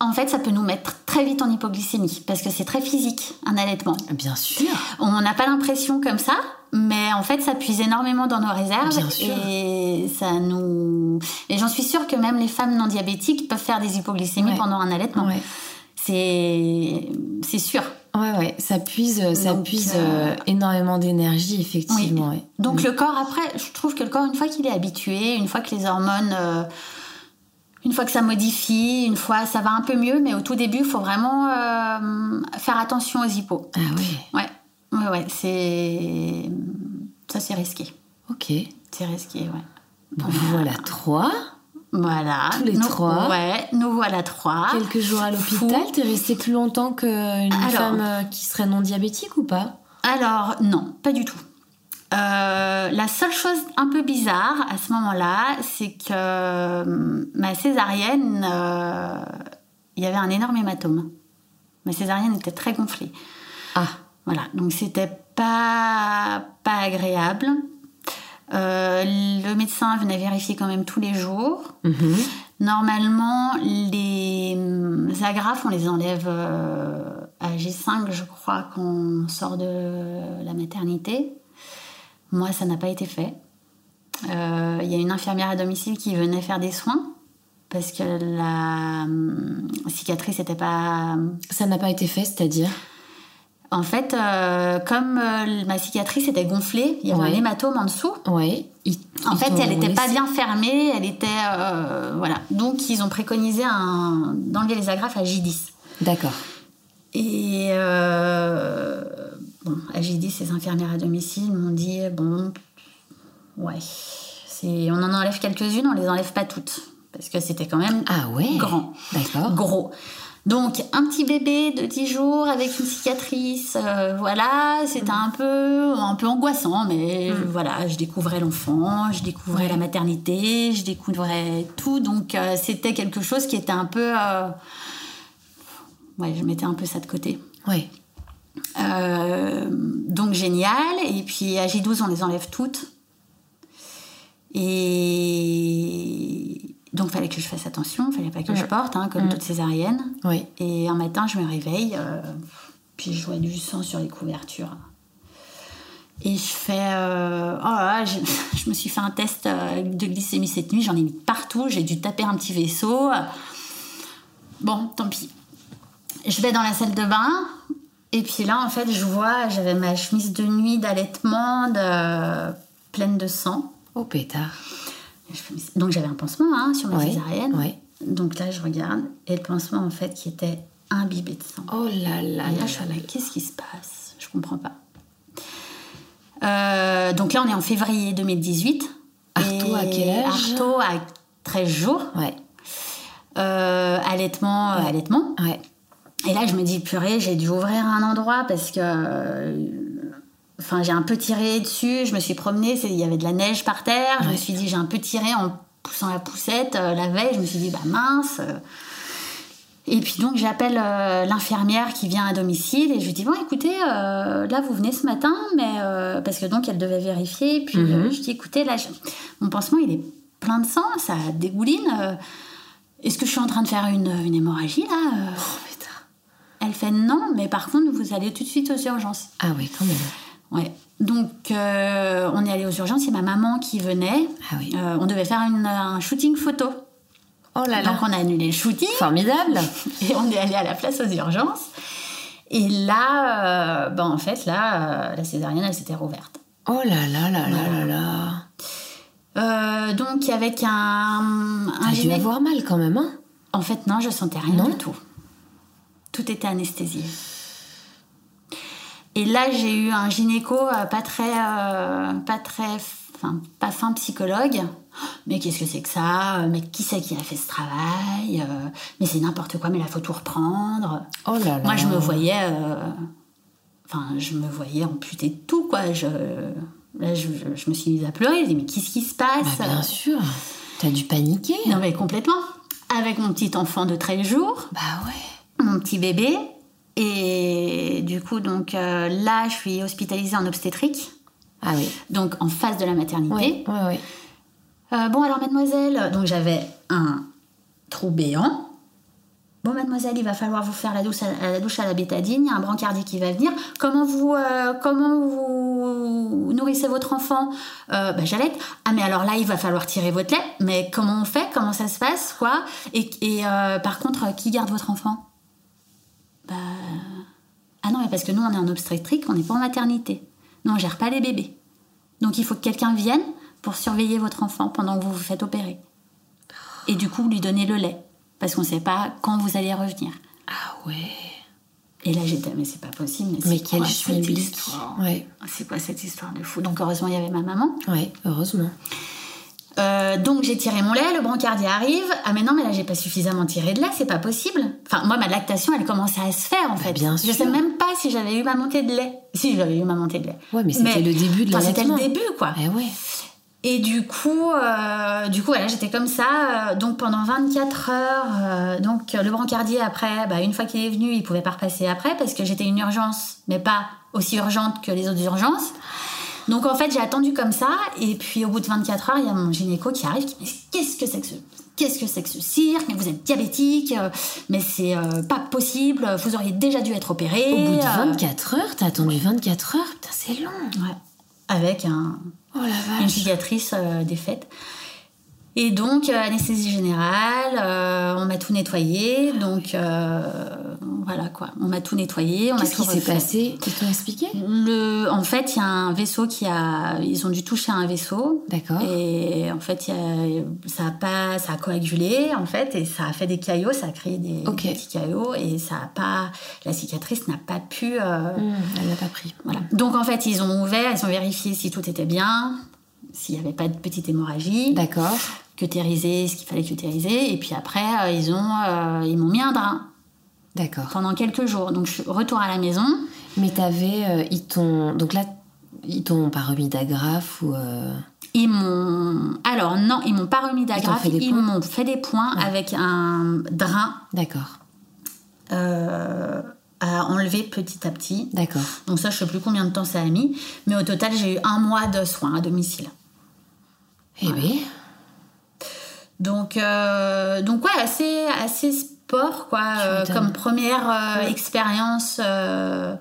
en fait, ça peut nous mettre très vite en hypoglycémie parce que c'est très physique, un allaitement. Bien sûr. On n'a pas l'impression comme ça, mais en fait, ça puise énormément dans nos réserves Bien sûr. et ça nous. Et j'en suis sûre que même les femmes non diabétiques peuvent faire des hypoglycémies Ouais. pendant un allaitement. Ouais. C'est c'est sûr. Ouais, ouais, ça puise, ça Donc, puise euh, euh, énormément d'énergie, effectivement. ouais. Donc le corps, après, je trouve que le corps, une fois qu'il est habitué, une fois que les hormones, euh, une fois que ça modifie, une fois ça va un peu mieux, mais au tout début, il faut vraiment euh, faire attention aux hippos. Ah ouais, Ouais, ouais, ouais, c'est... Ça, c'est risqué. ok. C'est risqué, ouais. Bon, vous voilà trois. Voilà. Tous les Nous- trois. Ouais, nous voilà trois. Quelques jours à l'hôpital, t'es restée plus longtemps qu'une femme euh, qui serait non diabétique ou pas? Alors, non, pas du tout. Euh, la seule chose un peu bizarre à ce moment-là, c'est que euh, ma césarienne, euh, il y avait un énorme hématome. Ma césarienne était très gonflée. Ah, Voilà, donc c'était pas, pas agréable. Le médecin venait vérifier quand même tous les jours. mhm. Normalement, les agrafes, on les enlève à G5, je crois, quand on sort de la maternité. Moi, ça n'a pas été fait. Euh, Il y a une infirmière à domicile qui venait faire des soins parce que la hum, cicatrice n'était pas. ça n'a pas été fait, c'est-à-dire? En fait, euh, comme euh, ma cicatrice était gonflée, il y avait Ouais. un hématome en dessous. Ils- En fait, elle n'était pas bien fermée, elle était. euh, voilà. Donc, ils ont préconisé un- d'enlever les agrafes à J10. D'accord. Et. euh, bon, à J10, les infirmières à domicile m'ont dit bon. Ouais. c'est- On en enlève quelques-unes, on les enlève pas toutes. Parce que c'était quand même Ah ouais? grand D'accord. gros. Donc un petit bébé de 10 jours avec une cicatrice, euh, voilà, c'était un peu un peu angoissant, mais euh, voilà, je découvrais l'enfant, je découvrais la maternité, je découvrais tout, donc euh, c'était quelque chose qui était un peu, euh, ouais, je mettais un peu ça de côté. Ouais. Euh, donc génial. Et puis à J12, on les enlève toutes. Et donc fallait que je fasse attention, fallait pas que je porte, hein, comme toutes césariennes. Oui. Et un matin, je me réveille, euh, puis je vois du sang sur les couvertures. Et je fais. euh, oh là je, je me suis fait un test de glycémie cette nuit, j'en ai mis partout, j'ai dû taper un petit vaisseau. Bon, tant pis. je vais dans la salle de bain. Et puis là, en fait, je vois, j'avais ma chemise de nuit d'allaitement de... pleine de sang. Oh pétard. Donc j'avais un pansement hein, sur ma Ouais, césarienne. Donc là, je regarde. Et le pansement, en fait, qui était imbibé de sang. Oh là là Et là je suis qu'est-ce qui se passe? Je comprends pas. Euh, donc là, on est en février 2018. Artaud a Et quel âge? Artaud a 13 jours. Ouais, Euh, allaitement, euh, allaitement. ouais. Et là, je me dis, purée, j'ai dû ouvrir un endroit parce que. euh, Enfin, j'ai un peu tiré dessus, je me suis promenée, il y avait de la neige par terre. Je me suis dit, j'ai un peu tiré en poussant la poussette euh, la veille. Je me suis dit, bah mince. euh. Et puis donc, j'appelle euh, l'infirmière qui vient à domicile et je lui dis, bon, écoutez, euh, là, vous venez ce matin, mais. parce que donc, elle devait vérifier. Et puis, Mhm. euh, je dis, écoutez, là, je- mon pansement, il est plein de sang, ça dégouline. Est-ce que je suis en train de faire une, une hémorragie là Oh. Elle fait non, mais par contre, vous allez tout de suite aux urgences. Ah oui, quand même. Ouais. Donc, euh, on est allé aux urgences, c'est ma maman qui venait. Ah oui. Euh, on devait faire une- un shooting photo. Oh là là. Donc, on a annulé le shooting Formidable. et on est allé à la place aux urgences. Et là, euh, ben, en fait, là, la césarienne, elle s'était rouverte. Oh là là là là là là. Donc, avec un, un T'as dû gyné- avoir mal quand même, hein? En fait, non, je sentais rien Non? du tout. Tout était anesthésié. Et là, j'ai eu un gynéco euh, pas très, euh, pas très, enfin, pas fin psychologue. Mais qu'est-ce que c'est que ça? Mais qui c'est qui a fait ce travail? Euh, Mais c'est n'importe quoi. Mais là, faut tout reprendre. Oh là là. Moi, je me voyais, euh, enfin, je me voyais amputée de tout, quoi. Je, là, je me suis mise à pleurer. Je dis, mais qu'est-ce qui se passe? Bah bien sûr. T'as dû paniquer. Non, mais complètement. Avec mon petit enfant de 13 jours Bah ouais. Mon petit bébé. Et du coup, donc euh, là, je suis hospitalisée en obstétrique, Ah oui. donc en face de la maternité. Oui, oui, oui. Euh, bon, alors, mademoiselle, donc j'avais un trou béant. Bon, mademoiselle, il va falloir vous faire la douche à la, douche à la bétadine. Il y a un brancardier qui va venir. Comment vous, euh, comment vous nourrissez votre enfant? Euh, bah, J'allaite. Ah, mais alors là, il va falloir tirer votre lait. Mais comment on fait? Comment ça se passe? Quoi? Et, et, euh, par contre, qui garde votre enfant? Bah. Ah non, mais parce que nous, on est en obstétrique, on n'est pas en maternité. Nous, on gère pas les bébés. Donc, il faut que quelqu'un vienne pour surveiller votre enfant pendant que vous vous faites opérer. Et du coup, lui donner le lait. Parce qu'on ne sait pas quand vous allez revenir. Ah ouais. Et là, j'étais, mais c'est pas possible. Mais, Mais c'est quel quoi cette schmilblick. histoire? Ouais. C'est quoi cette histoire de fou? Donc, heureusement, il y avait ma maman. Ouais, heureusement. Euh, donc j'ai tiré mon lait, le brancardier arrive. Ah mais non, mais là j'ai pas suffisamment tiré de lait, c'est pas possible. Enfin moi ma lactation elle commençait à se faire en fait. Bah, bien Je sûr. sais même pas si j'avais eu ma montée de lait. Si j'avais eu ma montée de lait. Ouais, mais c'était le début de enfin, C'était le début quoi. Eh ouais. Et du coup, euh, du coup voilà, j'étais comme ça. euh, donc pendant 24 heures, euh, donc le brancardier après, bah, une fois qu'il est venu, il pouvait pas repasser après parce que j'étais une urgence, mais pas aussi urgente que les autres urgences. Donc en fait, j'ai attendu comme ça, et puis au bout de 24 heures, il y a mon gynéco qui arrive, qui me dit qu'est-ce que c'est que ce, qu'est-ce que c'est que ce cirque? Mais vous êtes diabétique, euh, mais c'est euh, pas possible. Vous auriez déjà dû être opéré. Au bout de euh, 24 heures, t'as attendu 24 heures? Putain, c'est long. ouais, avec un, Oh une cicatrice euh, défaite. Et donc, euh, anesthésie générale, euh, on m'a tout nettoyé. Donc, euh, voilà quoi. On m'a tout nettoyé, on Qu'est-ce tout qui s'est passé? Tu Le, en fait, il y a un vaisseau qui a. Ils ont dû toucher un vaisseau. D'accord. Et en fait, y a- ça a pas, ça a coagulé en fait, et ça a fait des caillots, ça a créé des, petits caillots, et ça a pas, la cicatrice n'a pas pu. euh, Hum, elle n'a pas pris. voilà. Donc en fait, ils ont ouvert, ils ont vérifié si tout était bien, s'il n'y avait pas de petite hémorragie, D'accord. cautériser ce qu'il fallait cautériser, et puis après, euh, ils ont, euh, ils m'ont mis un drain D'accord. pendant quelques jours. Donc je suis retour à la maison. Mais t'avais. euh, ils t'ont. Donc là, ils t'ont pas remis d'agrafe ou. euh, Ils m'ont. Alors, non, ils m'ont pas remis d'agrafe. fait des Ils m'ont fait des points avec un drain D'accord. euh, à enlever petit à petit. D'accord. Donc, ça, je sais plus combien de temps ça a mis. Mais au total, j'ai eu un mois de soins à domicile. Eh ben. Donc, euh, donc ouais, assez, assez sport, quoi, euh, comme première euh, Ouais. expérience. euh,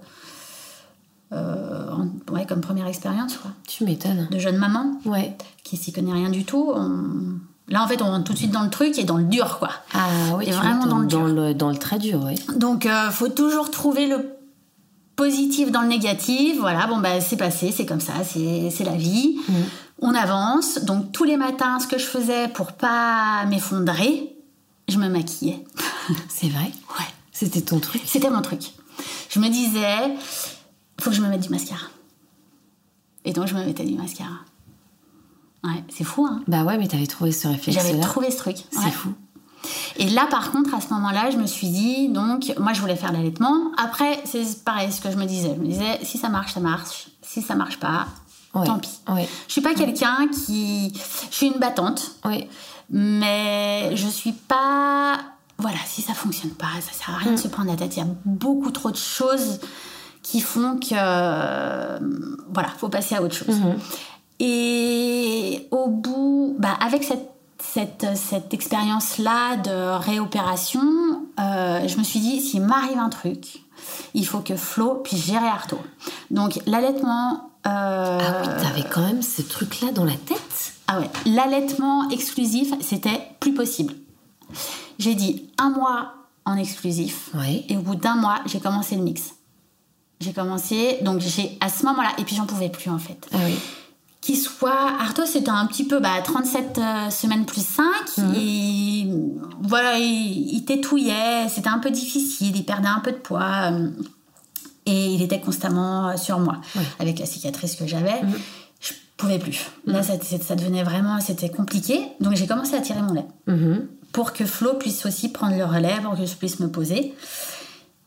en- ouais, comme première expérience, quoi. Tu m'étonnes. De jeune maman Ouais. qui s'y connaît rien du tout. On, Là, en fait, on rentre tout de suite dans le truc et dans le dur, quoi. Ah oui, tu vraiment dans le dur. dans le, dans le très dur, oui. Donc, faut toujours trouver le positif dans le négatif. Voilà, bon, bah, c'est passé, c'est comme ça, c'est c'est la vie. On avance. Donc, tous les matins, ce que je faisais pour pas m'effondrer, je me maquillais. C'est vrai Ouais. C'était ton truc C'était mon truc. Je me disais, faut que je me mette du mascara. Et donc, je me mettais du mascara. Ouais, c'est fou, hein. Bah ouais, mais t'avais trouvé ce réflexe-là. J'avais trouvé ce truc. C'est Ouais. fou. Et là, par contre, à ce moment-là, je me suis dit, donc, moi, je voulais faire l'allaitement. Après, c'est pareil, ce que je me disais. Je me disais, si ça marche, ça marche. Si ça marche pas, Ouais. tant pis. Ouais. Je suis pas quelqu'un qui. Je suis une battante, Ouais. Mais je suis pas. Voilà, si ça fonctionne pas, ça sert à rien de se prendre la tête. Il y a beaucoup trop de choses qui font que. euh, Voilà, faut passer à autre chose. Et au bout, bah, avec cette, cette, cette expérience-là de réopération, euh, je me suis dit, s'il m'arrive un truc, il faut que Flo puisse gérer Arto. Donc l'allaitement... euh, Ah oui, t'avais quand même ce truc-là dans la tête? Ah ouais, l'allaitement exclusif, c'était plus possible. J'ai dit un mois en exclusif. Et au bout d'un mois, j'ai commencé le mix. J'ai commencé, donc j'ai à ce moment-là, et puis j'en pouvais plus en fait. Ah oui. Qu'il soit, Arto c'était un petit peu bah, 37 euh, semaines plus 5, Mhm. et voilà, il, il tétouillait, c'était un peu difficile, il perdait un peu de poids, euh, et il était constamment euh, sur moi. Avec la cicatrice que j'avais, Mhm. Je pouvais plus. Là, ça, ça devenait vraiment, c'était compliqué, donc j'ai commencé à tirer mon lait Mhm. pour que Flo puisse aussi prendre le relais, pour que je puisse me poser.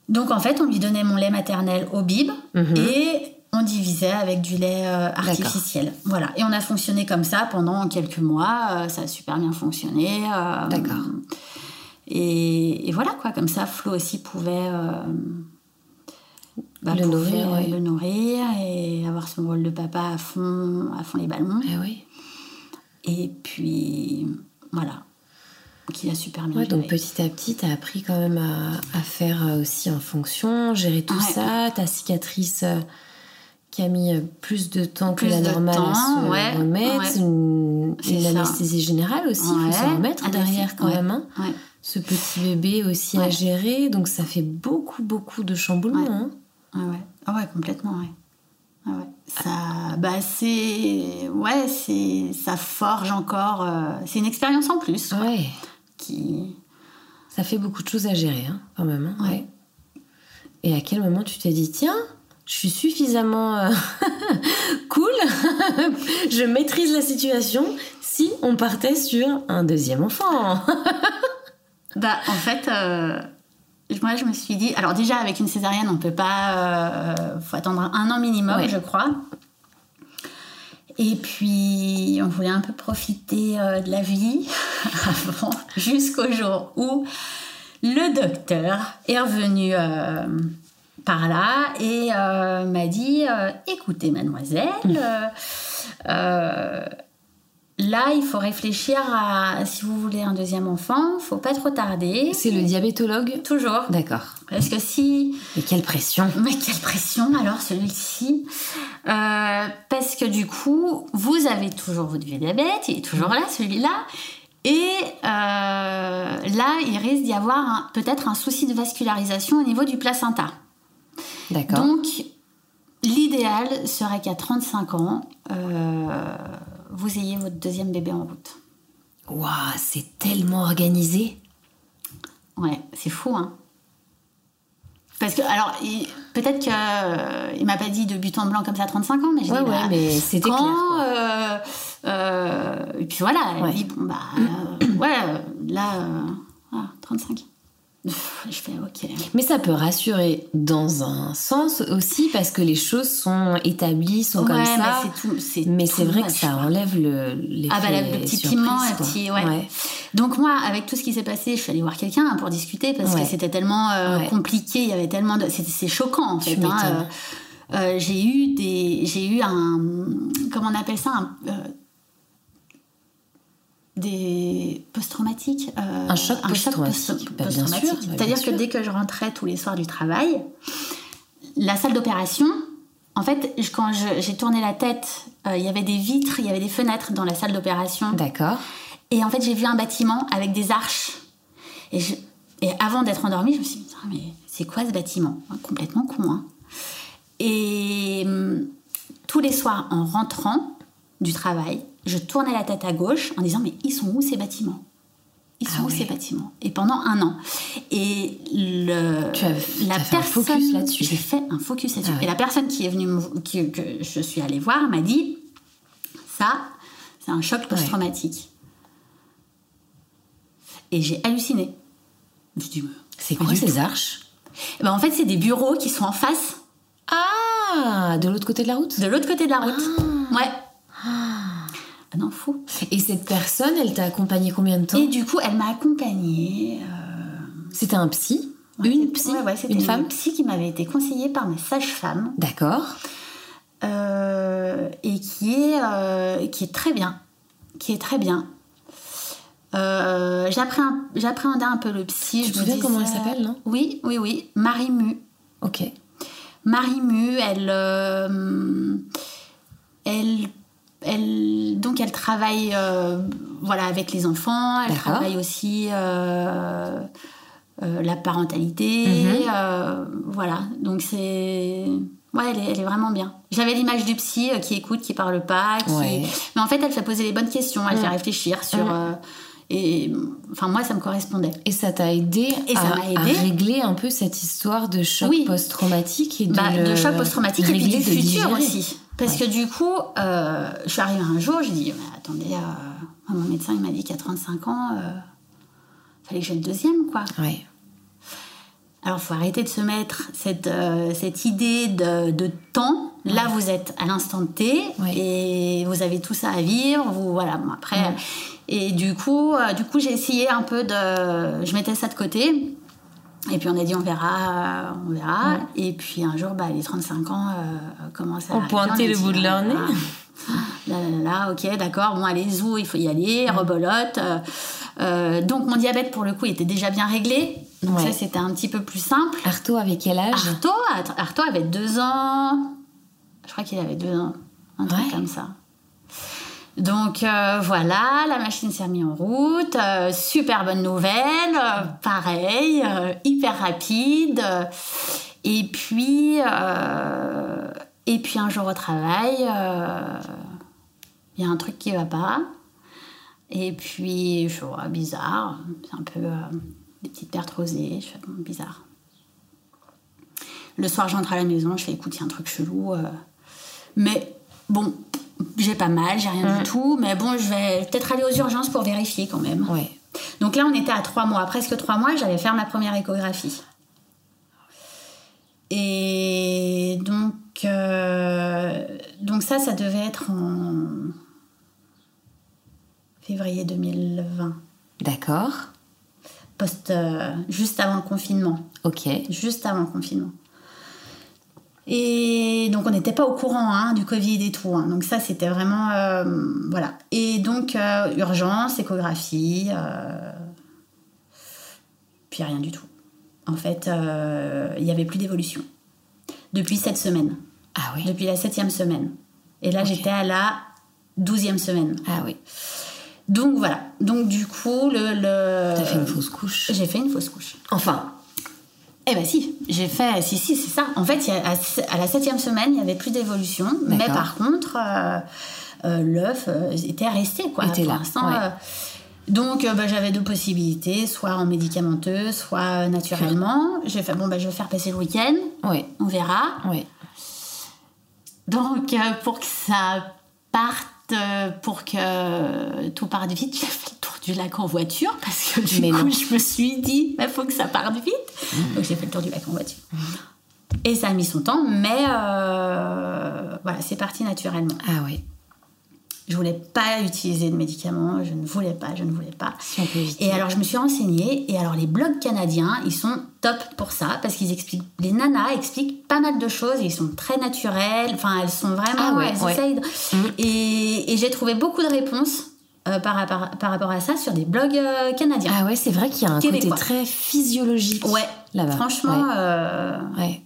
Donc en fait, on lui donnait mon lait maternel au bib Mhm. et on divisait avec du lait euh, artificiel. Voilà. Et on a fonctionné comme ça pendant quelques mois. euh, ça a super bien fonctionné. euh, D'accord. Et, et voilà quoi, comme ça, Flo aussi pouvait, bah, Le nourrir, euh, ouais. le nourrir et avoir son rôle de papa à fond, à fond les ballons. Ah oui. Et puis voilà, qui a super bien Ouais, donc petit à petit, t'as appris quand même à, à faire euh, aussi en fonction, gérer tout Ouais. ça. Ta cicatrice euh, qui a mis plus de temps Plus que la normale temps, à se ouais, remettre. Une, C'est une anesthésie générale aussi, il faut s'en remettre anesthésie, derrière quand même. hein. Ce petit bébé aussi à gérer, donc ça fait beaucoup, beaucoup de chamboulements. Hein. Ah ouais, ah ouais complètement, ouais. Ah ouais. Ça, bah c'est, ouais, c'est, ça forge encore. euh, c'est une expérience en plus Ouais, qui. ça fait beaucoup de choses à gérer hein, quand même. hein. Ouais. Et à quel moment tu t'es dit, tiens, je suis suffisamment euh, cool, je maîtrise la situation si on partait sur un deuxième enfant? Bah en fait, euh, moi je me suis dit, alors déjà avec une césarienne on peut pas, euh, faut attendre un an minimum Ouais. je crois. Et puis on voulait un peu profiter euh, de la vie avant, jusqu'au jour où le docteur est revenu euh, par là et euh, m'a dit écoutez mademoiselle là il faut réfléchir à si vous voulez un deuxième enfant faut pas trop tarder C'est le diabétologue toujours D'accord. parce que si Mais quelle pression mais quelle pression alors celui-ci Euh, Parce que du coup, vous avez toujours votre diabète, il est toujours là celui-là. Et euh, là, il risque d'y avoir peut-être un souci de vascularisation au niveau du placenta. D'accord. Donc, l'idéal serait qu'à 35 ans, euh, vous ayez votre deuxième bébé en route. Waouh, c'est tellement organisé. Ouais, c'est fou, hein. Parce que, alors, peut-être qu'il il m'a pas dit de but en blanc comme ça à 35 ans, mais j'ai Ouais, dit, ouais, bah, mais c'était quand, clair, quoi. euh, euh, et puis voilà, elle Ouais. dit, bon, bah, euh, ouais, euh, là, euh, ah, 35. Je fais, ok. Mais ça peut rassurer dans un sens aussi parce que les choses sont établies, sont Ouais, comme mais ça. Mais c'est vrai que ça enlève le, Ah bah le, le petit surprise, piment, le quoi. petit, ouais. Donc moi, avec tout ce qui s'est passé, je suis allée voir quelqu'un hein, pour discuter parce Ouais. que c'était tellement euh, compliqué, il y avait tellement de, c'est, choquant en fait. Hein, euh, euh, j'ai eu des, j'ai eu un, comment on appelle ça, un, des post-traumatiques. euh, Un choc post-traumatique. post- Bah, sûr, bah, C'est-à-dire que dès que je rentrais tous les soirs du travail, la salle d'opération, en fait, quand j'ai tourné la tête, euh, il y avait des vitres, il y avait des fenêtres dans la salle d'opération. D'accord. Et en fait, j'ai vu un bâtiment avec des arches. Et, je- et avant d'être endormie, je me suis dit, Putain, mais c'est quoi ce bâtiment? Complètement con, hein. Et hum, tous les soirs, en rentrant du travail, je tournais la tête à gauche en disant, mais ils sont où ces bâtiments? Ils sont Ah où ouais. ces bâtiments? Et pendant un an. Et le, Tu as- la as fait un focus là-dessus. J'ai fait un focus là-dessus. Ah ouais. Et la personne qui est venue, me- qui- que je suis allée voir, m'a dit, ça, c'est un choc post-traumatique. Et j'ai halluciné. Je C'est quoi ces arches? Eh ben, en fait, c'est des bureaux qui sont en face, Ah, de l'autre côté de la route? De l'autre côté de la route. Ah. Ouais. Ah non, fou. Et cette personne, elle t'a accompagné combien de temps? Et du coup, elle m'a accompagnée. euh, C'était un psy? Ouais, Une psy? ouais, ouais, c'était Une femme? psy qui m'avait été conseillée par ma sage-femme D'accord. euh, et qui est, euh, qui est très bien. Qui est très bien. Euh, j'appré- J'appréhendais un peu le psy. Tu je te souviens comment elle s'appelle, non? Oui, oui, oui. Marie Mu. Ok. Marie Mu, elle, elle, elle, donc elle travaille, euh, voilà, avec les enfants. Elle travaille aussi euh, euh, la parentalité, Mhm. voilà. Donc c'est, ouais, elle est, elle est vraiment bien. J'avais l'image du psy euh, qui écoute, qui parle pas, qui, Ouais. mais en fait, elle fait poser les bonnes questions, elle fait réfléchir sur, euh, et enfin moi, ça me correspondait. Et ça t'a aidé, Et ça à, m'a aidé. à régler un peu cette histoire de choc Oui. post-traumatique et de, Bah, le de choc post-traumatique et puis du futur digérer. aussi. Parce que du coup, euh, je suis arrivée un jour, je dis, Mais attendez, euh, mon médecin il m'a dit qu'à 35 ans, euh, fallait que j'ai le deuxième, quoi. Ouais. Alors, faut arrêter de se mettre cette, cette idée de, de temps. Là, vous êtes à l'instant T et vous avez tout ça à vivre. Vous, voilà, bon, après. Et du coup, du coup j'ai essayé un peu de. Je mettais ça de côté. Et puis on a dit on verra, euh, on verra. Et puis un jour, bah, les 35 ans euh, commencent à On pointait le dit, bout de leur ah, nez. ah, Là, là, là, ok, d'accord. Bon, allez, zou, il faut y aller, rebolote. Euh, euh, donc mon diabète, pour le coup, était déjà bien réglé. Donc Ouais. ça, c'était un petit peu plus simple. Arto avait quel âge? Arto, Arto avait deux ans. Je crois qu'il avait deux ans. Un truc Ouais. comme ça. Donc euh, voilà, la machine s'est remise en route. euh, super bonne nouvelle. euh, pareil, hyper rapide. et puis, et puis un jour au travail, il y a un truc qui va pas. Et puis, je vois bizarre. C'est un peu des petites pertes rosées. Je fais bizarre. Le soir, je rentre à la maison, je fais écoute, il y a un truc chelou. Mais bon, j'ai pas mal, j'ai rien du tout. Mais bon, je vais peut-être aller aux urgences pour vérifier quand même. Ouais. Donc là, on était à trois mois, presque trois mois, j'allais faire ma première échographie. Et donc, euh, donc ça, ça devait être en février 2020, D'accord. post, euh, juste avant le confinement. Ok. juste avant le confinement. Et donc on n'était pas au courant hein, du Covid et tout. hein. Donc ça c'était vraiment... euh, voilà. Et donc euh, urgence, échographie, euh, puis rien du tout. En fait, il n'y avait plus d'évolution. Depuis cette semaine. Ah oui. Depuis la septième semaine. Et là j'étais à la douzième semaine. Ah oui. Donc voilà. Donc du coup, le... le... T'as fait une fausse couche. J'ai fait une fausse couche. Enfin, Eh ben si, j'ai fait, si, si, c'est ça. En fait, il y a- à, à la septième semaine, il n'y avait plus d'évolution, mais par contre, euh, euh, l'œuf euh, était resté, quoi. Était pour là, l'instant, ouais. euh, donc, bah, j'avais deux possibilités, soit en médicamenteux, soit naturellement. J'ai fait, bon, bah, je vais faire passer le week-end, ouais. on verra. Ouais. Donc, pour que ça parte, pour que tout parte vite, j'ai fait du lac en voiture parce que du Mais coup, non. Mmh. je me suis dit, il faut que ça parte vite. Donc, j'ai fait le tour du lac en voiture. Et ça a mis son temps, mais euh, voilà, c'est parti naturellement. Ah oui. Je voulais pas utiliser de médicaments, je ne voulais pas, je ne voulais pas. Si on peut éviter. Et alors je me suis renseignée, et alors les blogs canadiens, ils sont top pour ça, parce qu'ils expliquent, les nanas expliquent pas mal de choses, et ils sont très naturels, enfin elles sont vraiment, Ah ouais, elles ouais. essayent Et, et j'ai trouvé beaucoup de réponses euh, par, rapport, par rapport à ça sur des blogs euh, canadiens. Ah ouais, c'est vrai qu'il y a un Québécois. côté très physiologique ouais, là-bas. franchement, Ouais. euh, Ouais.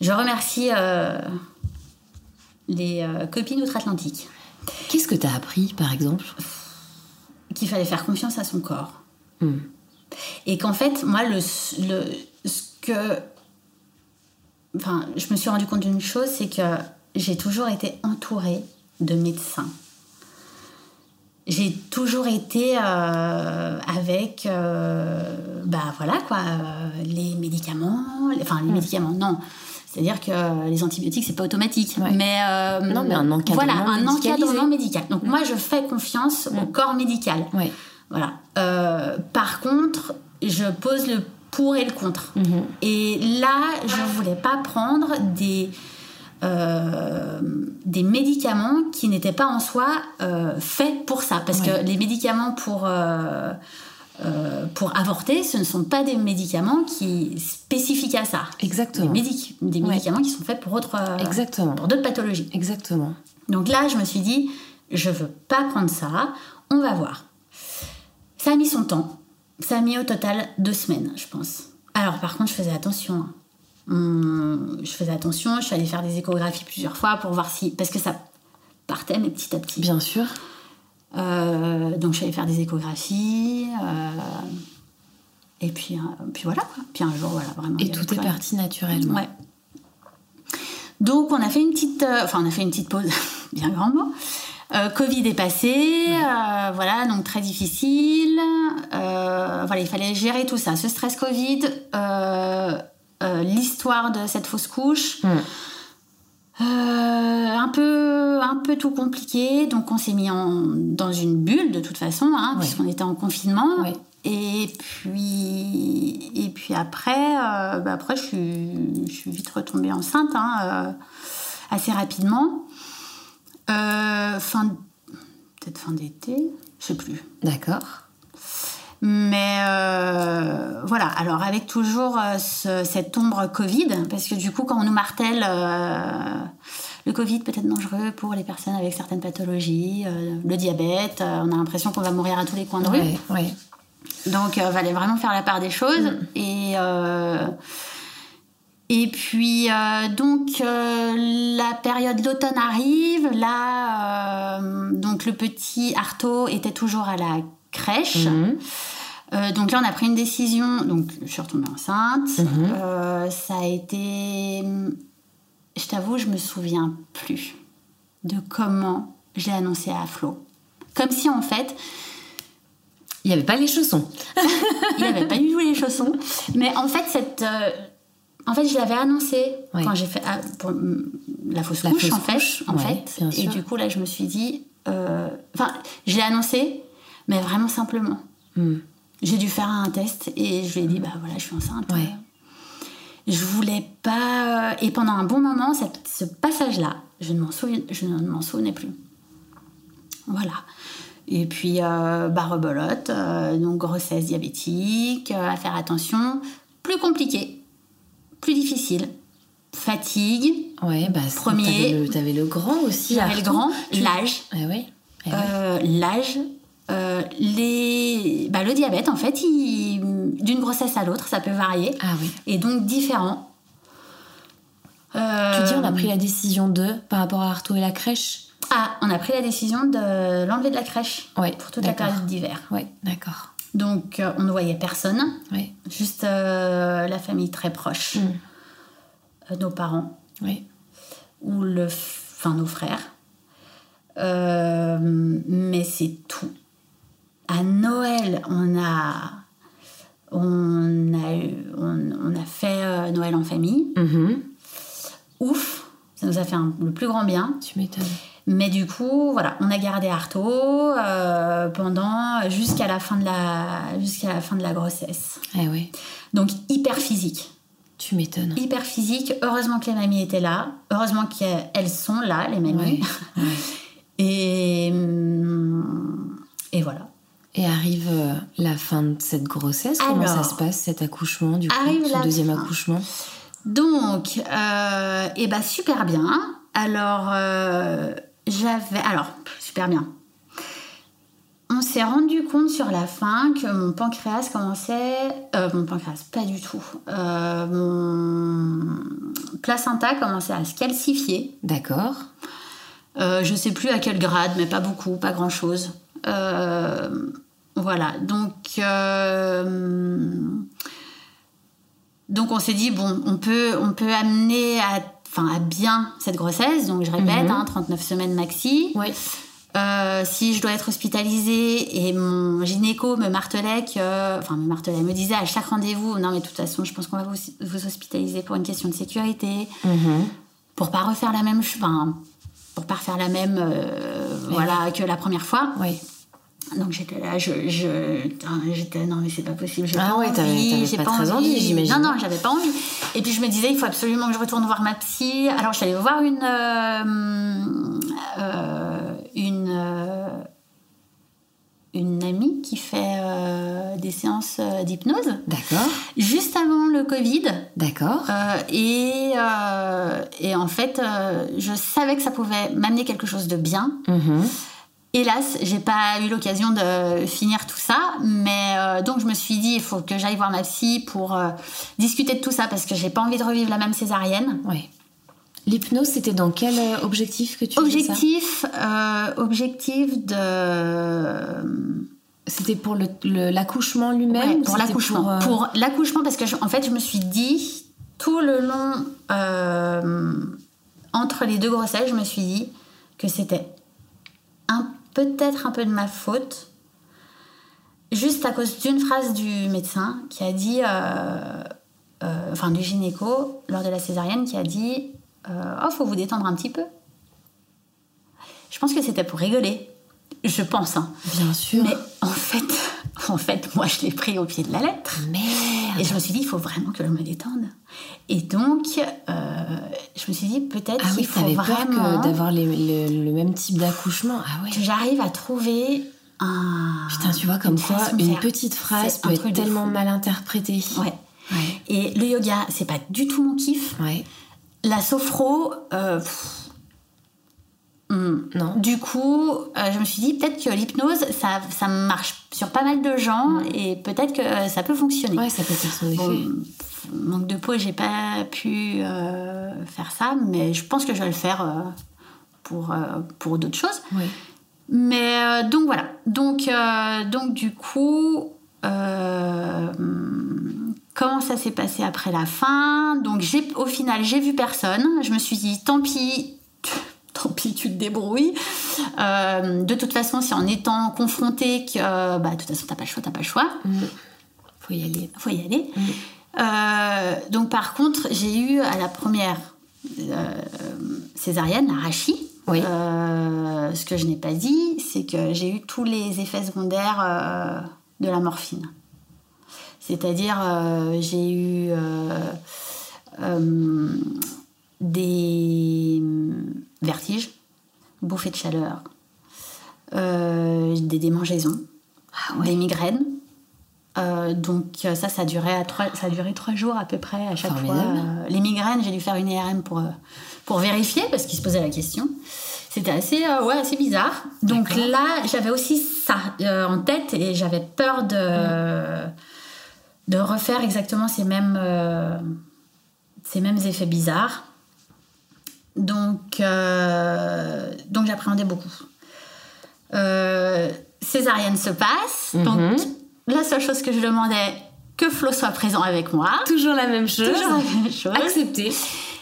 je remercie les copines outre-Atlantique. Qu'est-ce que t'as appris, par exemple? Qu'il fallait faire confiance à son corps. Et qu'en fait, moi, le, le, ce que. Enfin, je me suis rendu compte d'une chose, c'est que j'ai toujours été entourée de médecins. J'ai toujours été euh, avec, euh, bah voilà quoi, euh, les médicaments, enfin les médicaments, non. C'est-à-dire que les antibiotiques, c'est pas automatique. Mais, Non, mais un encadrement Voilà, un encadrement médical. Donc moi, je fais confiance au corps médical. Voilà. Par contre, je pose le pour et le contre. Et là, je voulais pas prendre des, euh, des médicaments qui n'étaient pas en soi euh, faits pour ça. Parce Ouais. que les médicaments pour, euh, pour avorter, ce ne sont pas des médicaments qui spécifiques à ça. Exactement. Des, médic- des Ouais. médicaments qui sont faits pour, autre, euh, Exactement. pour d'autres pathologies. Exactement. Donc là, je me suis dit, je veux pas prendre ça, on va voir. Ça a mis son temps. Ça a mis au total deux semaines, je pense. Alors par contre, je faisais attention. hein. Je faisais attention, je suis allée faire des échographies plusieurs fois pour voir si... Parce que ça partait, mais petit à petit. Bien sûr. Euh, donc je suis allée faire des échographies. euh, et puis, euh, puis voilà, quoi. Puis un jour, voilà, vraiment. Et tout est rien. parti naturellement. Ouais. Donc on a fait une petite, enfin on a fait une petite pause, bien grand mot. Covid est passé, voilà, donc très difficile. Voilà, il fallait gérer tout ça, ce stress Covid, l'histoire de cette fausse couche. Mm. Euh, un peu un peu tout compliqué donc on s'est mis en, dans une bulle de toute façon hein, puisqu'on était en confinement et puis et puis après euh, bah après je suis je suis vite retombée enceinte hein, euh, assez rapidement Euh, fin peut-être fin d'été je sais plus D'accord. Mais euh, voilà, alors avec toujours euh, ce- cette ombre Covid, parce que du coup, quand on nous martèle euh, le Covid peut être dangereux pour les personnes avec certaines pathologies, le diabète, on a l'impression qu'on va mourir à tous les coins de rue. Donc, il fallait vraiment faire la part des choses. Et, euh, et puis, euh, donc, euh, la période d'automne arrive. Là, euh, donc, le petit Artaud était toujours à la crèche. Mhm. Euh, donc là, on a pris une décision. Donc, je suis retombée enceinte. Mhm. Euh, ça a été. Je t'avoue, je me souviens plus de comment je l'ai annoncé à Flo. Comme si, en fait, Il n'y avait pas les chaussons. il n'avait pas eu les chaussons. Mais en fait, cette. euh, en fait, je l'avais annoncé Ouais. quand j'ai fait ah, pour, mm, la fausse La couche, fausse en fait. couche, en ouais, fait. bien Et sûr. du coup, là, je me suis dit. Enfin, je l'ai annoncé, mais vraiment simplement. Mm. J'ai dû faire un test et je lui ai dit, bah voilà, je suis enceinte. Ouais. Je voulais pas. Et pendant un bon moment, cette- ce passage-là, je ne m'en souviens, je ne m'en souvenais plus. Voilà. Et puis, euh, bah, rebolote, euh, donc grossesse diabétique, euh, à faire attention. Plus compliqué, plus difficile. Fatigue, Ouais, bah, c'est- Premier. T'avais le, t'avais le grand aussi. j'avais le grand, l'âge, Eh oui. Eh oui. euh, l'âge, euh, les... bah, le diabète, en fait, d'une grossesse à l'autre, ça peut varier. Ah oui. Et donc différent. Euh, Tu dis, on a pris la décision de, par rapport à Artaud et la crèche? Ah, on a pris la décision de l'enlever de la crèche pour toute la période d'hiver. Ouais, d'accord. Donc euh, on ne voyait personne, Ouais, juste euh, la famille très proche, Mm. Nos parents ouais. ou le, enfin nos frères. Euh, mais c'est tout. À Noël, on a, on a, on, on a fait euh, Noël en famille. Mhm. Ouf, ça nous a fait un- le plus grand bien. Tu m'étonnes. Mais du coup, voilà, on a gardé Artaud euh, pendant jusqu'à la fin de la jusqu'à la fin de la grossesse. Eh oui, Donc hyper physique, tu m'étonnes. hyper physique. Heureusement que les mamies étaient là, heureusement qu'elles sont là, les mamies. Et hum, et voilà. Et arrive euh, la fin de cette grossesse. Comment Alors, ça se passe, cet accouchement, du coup, arrive ce deuxième fin. accouchement? Donc, euh, et bah super bien. Alors, euh, j'avais. Alors, super bien. On s'est rendu compte sur la fin que mon pancréas commençait. mon pancréas, pas du tout. Mon placenta commençait à se calcifier. D'accord. Je sais plus à quel grade, mais pas beaucoup, pas grand chose. Voilà, donc donc on s'est dit bon, on peut on peut amener à à bien cette grossesse. Donc je répète, 39 mhm. hein, semaines maxi. Oui. Euh, si je dois être hospitalisée et mon gynéco me martelait que, enfin me martelait, me disait à chaque rendez-vous, non mais de toute façon, je pense qu'on va vous, vous, hospitaliser pour une question de sécurité, mhm. pour pas refaire la même, enfin pour pas refaire la même, euh, voilà, que la première fois. Oui. Donc j'étais là, je, j'étais non mais c'est pas possible, j'ai ah pas ouais, envie, j'ai pas, très envie, j'imagine. Non non, j'avais pas envie. Et puis je me disais il faut absolument que je retourne voir ma psy. Alors je suis allée voir une euh, euh, une une amie qui fait des séances d'hypnose. D'accord. Juste avant le Covid. D'accord. et et en fait je savais que ça pouvait m'amener quelque chose de bien. Mm Hélas, j'ai pas eu l'occasion de finir tout ça, mais euh, donc je me suis dit il faut que j'aille voir ma psy pour euh, discuter de tout ça parce que j'ai pas envie de revivre la même césarienne. Oui. L'hypnose, c'était dans quel euh, objectif que tu Objectif, ça? Objectif de. C'était pour l'accouchement lui-même. pour l'accouchement. Pour, l'accouchement parce que en fait je me suis dit tout le long entre les deux grossesses, je me suis dit que c'était peut-être un peu de ma faute, juste à cause d'une phrase du médecin qui a dit, euh, euh, enfin du gynéco, lors de la césarienne, qui a dit euh, Oh, faut vous détendre un petit peu. Je pense que c'était pour rigoler. Je pense, hein. Bien sûr. Mais en fait, en fait, moi, je l'ai pris au pied de la lettre. Merde. Et je me suis dit, il faut vraiment que je me détende. Et donc, euh, je me suis dit, peut-être ah qu'il faut vraiment... d'avoir le, même type d'accouchement. Ah ouais. Que j'arrive à trouver un... Putain, tu vois, comme quoi, une petite phrase peut être tellement mal interprétée. Ouais. Et le yoga, c'est pas du tout mon kiff. Ouais. La sophro... Euh, Mm, non. Du coup, euh, je me suis dit peut-être que l'hypnose, ça, ça marche sur pas mal de gens mm. et peut-être que euh, ça peut fonctionner. Ouais, ça peut faire son effet. manque de peau, j'ai pas pu euh, faire ça, mais je pense que je vais le faire pour, pour d'autres choses. Oui. Mais donc voilà. Donc, donc du coup, comment ça s'est passé après la fin Donc au final, j'ai vu personne. Je me suis dit tant pis tant pis, tu te débrouilles. Euh, de toute façon, c'est en étant confronté que, bah, de toute façon, t'as pas le choix, t'as pas le choix. Mm. Faut y aller. Faut y aller. Mm. Euh, donc, par contre, j'ai eu à la première euh, césarienne, la. Oui. ce que je n'ai pas dit, c'est que j'ai eu tous les effets secondaires de la morphine. C'est-à-dire, j'ai eu des vertiges, bouffées de chaleur, euh, des démangeaisons, ah des migraines. Euh, donc ça, ça a, duré à trois, ça a duré trois jours à peu près à chaque fois. Euh, les migraines, j'ai dû faire une IRM pour, pour vérifier parce qu'il se posait la question. C'était assez, ouais, assez bizarre. Donc là, j'avais aussi ça en tête et j'avais peur de, de refaire exactement ces mêmes, ces mêmes effets bizarres. Donc, euh, donc j'appréhendais beaucoup. Euh, césarienne se passe. Mhm. Donc, la seule chose que je demandais, que Flo soit présent avec moi. Toujours la même chose. Toujours la même chose. Accepté.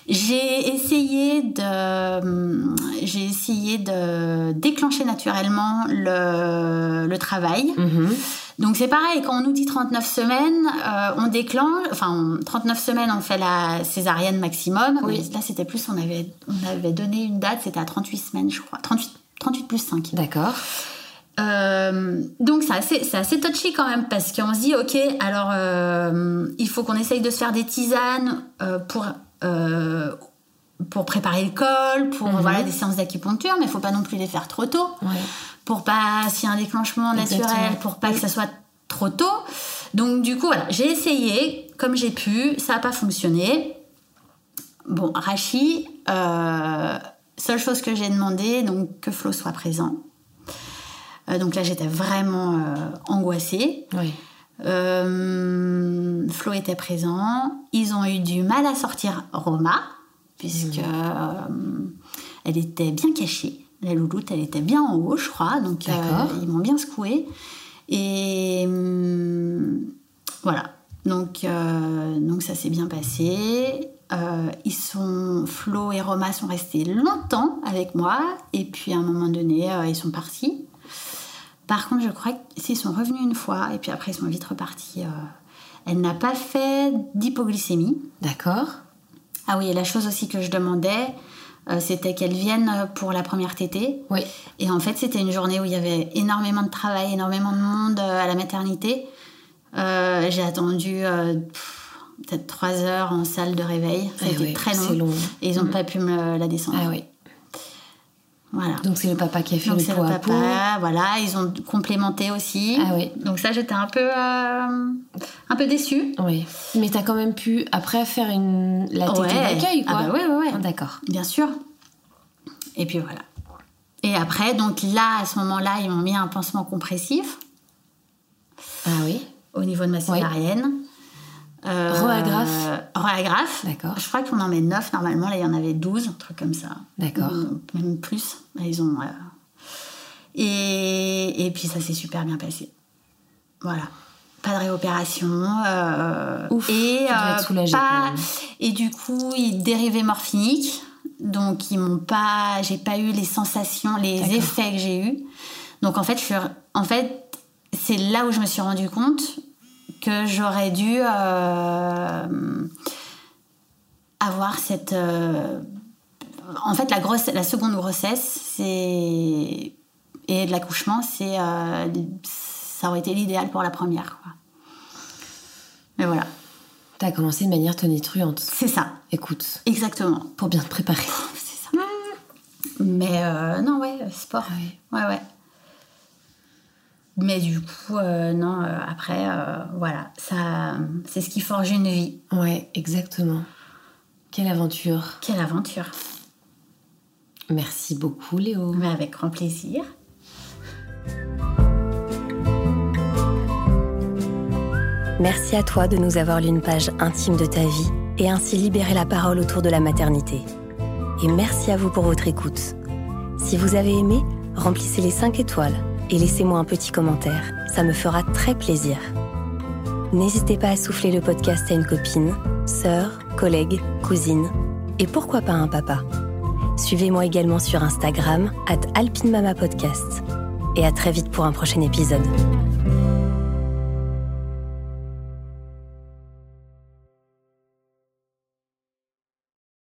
J'ai essayé de, j'ai essayé de déclencher naturellement le, le travail. Mhm. Donc c'est pareil, quand on nous dit 39 semaines, euh, on déclenche, enfin 39 semaines on fait la césarienne maximum. Oui. là c'était plus, on avait, on avait donné une date, c'était à 38 semaines je crois, 38, 38 plus 5. D'accord. Euh, donc c'est assez, c'est assez touchy quand même parce qu'on se dit ok alors euh, il faut qu'on essaye de se faire des tisanes pour pour préparer le col, pour mhm. voilà des séances d'acupuncture, mais il faut pas non plus les faire trop tôt. Ouais pour pas s'il y a un déclenchement naturel, pour pas que ça soit trop tôt. Donc du coup, voilà, j'ai essayé comme j'ai pu, ça n'a pas fonctionné. Bon, Rachi, euh, seule chose que j'ai demandé, donc que Flo soit présent. Euh, donc là, j'étais vraiment euh, angoissée. Oui. Flo était présent. Ils ont eu du mal à sortir Roma, puisque mmh. elle était bien cachée. La louloute, elle était bien en haut, je crois, donc euh, ils m'ont bien secoué. Et hum, voilà. Donc, euh, donc ça s'est bien passé. Euh, ils sont, Flo et Roma sont restés longtemps avec moi. Et puis à un moment donné, euh, ils sont partis. Par contre, je crois qu'ils sont revenus une fois. Et puis après, ils sont vite repartis. Elle n'a pas fait d'hypoglycémie. D'accord. Ah oui, et la chose aussi que je demandais, c'était qu'elle vienne pour la première tétée. Oui. Et en fait, c'était une journée où il y avait énormément de travail, énormément de monde à la maternité. Euh, j'ai attendu euh, peut-être trois heures en salle de réveil. Ça a Ah été ouais, très long. Et ils n'ont Mm. pas pu me la descendre. Ah oui. Voilà. Donc c'est le papa qui a fait Donc le pot le à pot. papa, voilà, ils ont complémenté aussi. Ah oui. Donc ça, j'étais un peu, euh, un peu déçue. Oui. Mais t'as quand même pu après faire une la tétée Ouais. d'accueil quoi. Ah bah ouais, ouais, ouais. Ah, D'accord. Bien sûr. Et puis voilà. Et après, donc là, à ce moment-là, ils m'ont mis un pansement compressif Ah oui. au niveau de ma césarienne. Euh, Roagraphe. Roagraphe. D'accord. Je crois qu'on en met 9 normalement. Là, il y en avait 12, un truc comme ça. D'accord. Même plus. Là, ils ont. euh, Et, et puis ça s'est super bien passé. Voilà. Pas de réopération. euh, Ouf, et, être soulagée, pas- et du coup, ils dérivés morphiniques. Donc, ils m'ont pas. J'ai pas eu les sensations, les effets que j'ai eus. Donc, en fait, je suis, en fait, c'est là où je me suis rendu compte que j'aurais dû euh, avoir cette. euh, en fait, la, grosse, la seconde grossesse, c'est. Et de l'accouchement, c'est. euh, ça aurait été l'idéal pour la première. Quoi. Mais voilà, T'as commencé de manière tonitruante. c'est ça, Écoute, exactement. pour bien te préparer. C'est ça. Mais euh, non, ouais, sport. Ah. Ouais, ouais. Mais du coup, euh, non, euh, après, euh, voilà, ça, c'est ce qui forge une vie. Ouais, exactement. Quelle aventure. Quelle aventure. Merci beaucoup Léo. Mais avec grand plaisir. Merci à toi de nous avoir lu une page intime de ta vie et ainsi libéré la parole autour de la maternité. Et merci à vous pour votre écoute. Si vous avez aimé, remplissez les 5 étoiles et laissez-moi un petit commentaire. Ça me fera très plaisir. N'hésitez pas à souffler le podcast à une copine, sœur, collègue, cousine et pourquoi pas un papa. Suivez-moi également sur Instagram, at alpinemamapodcast. Et à très vite pour un prochain épisode.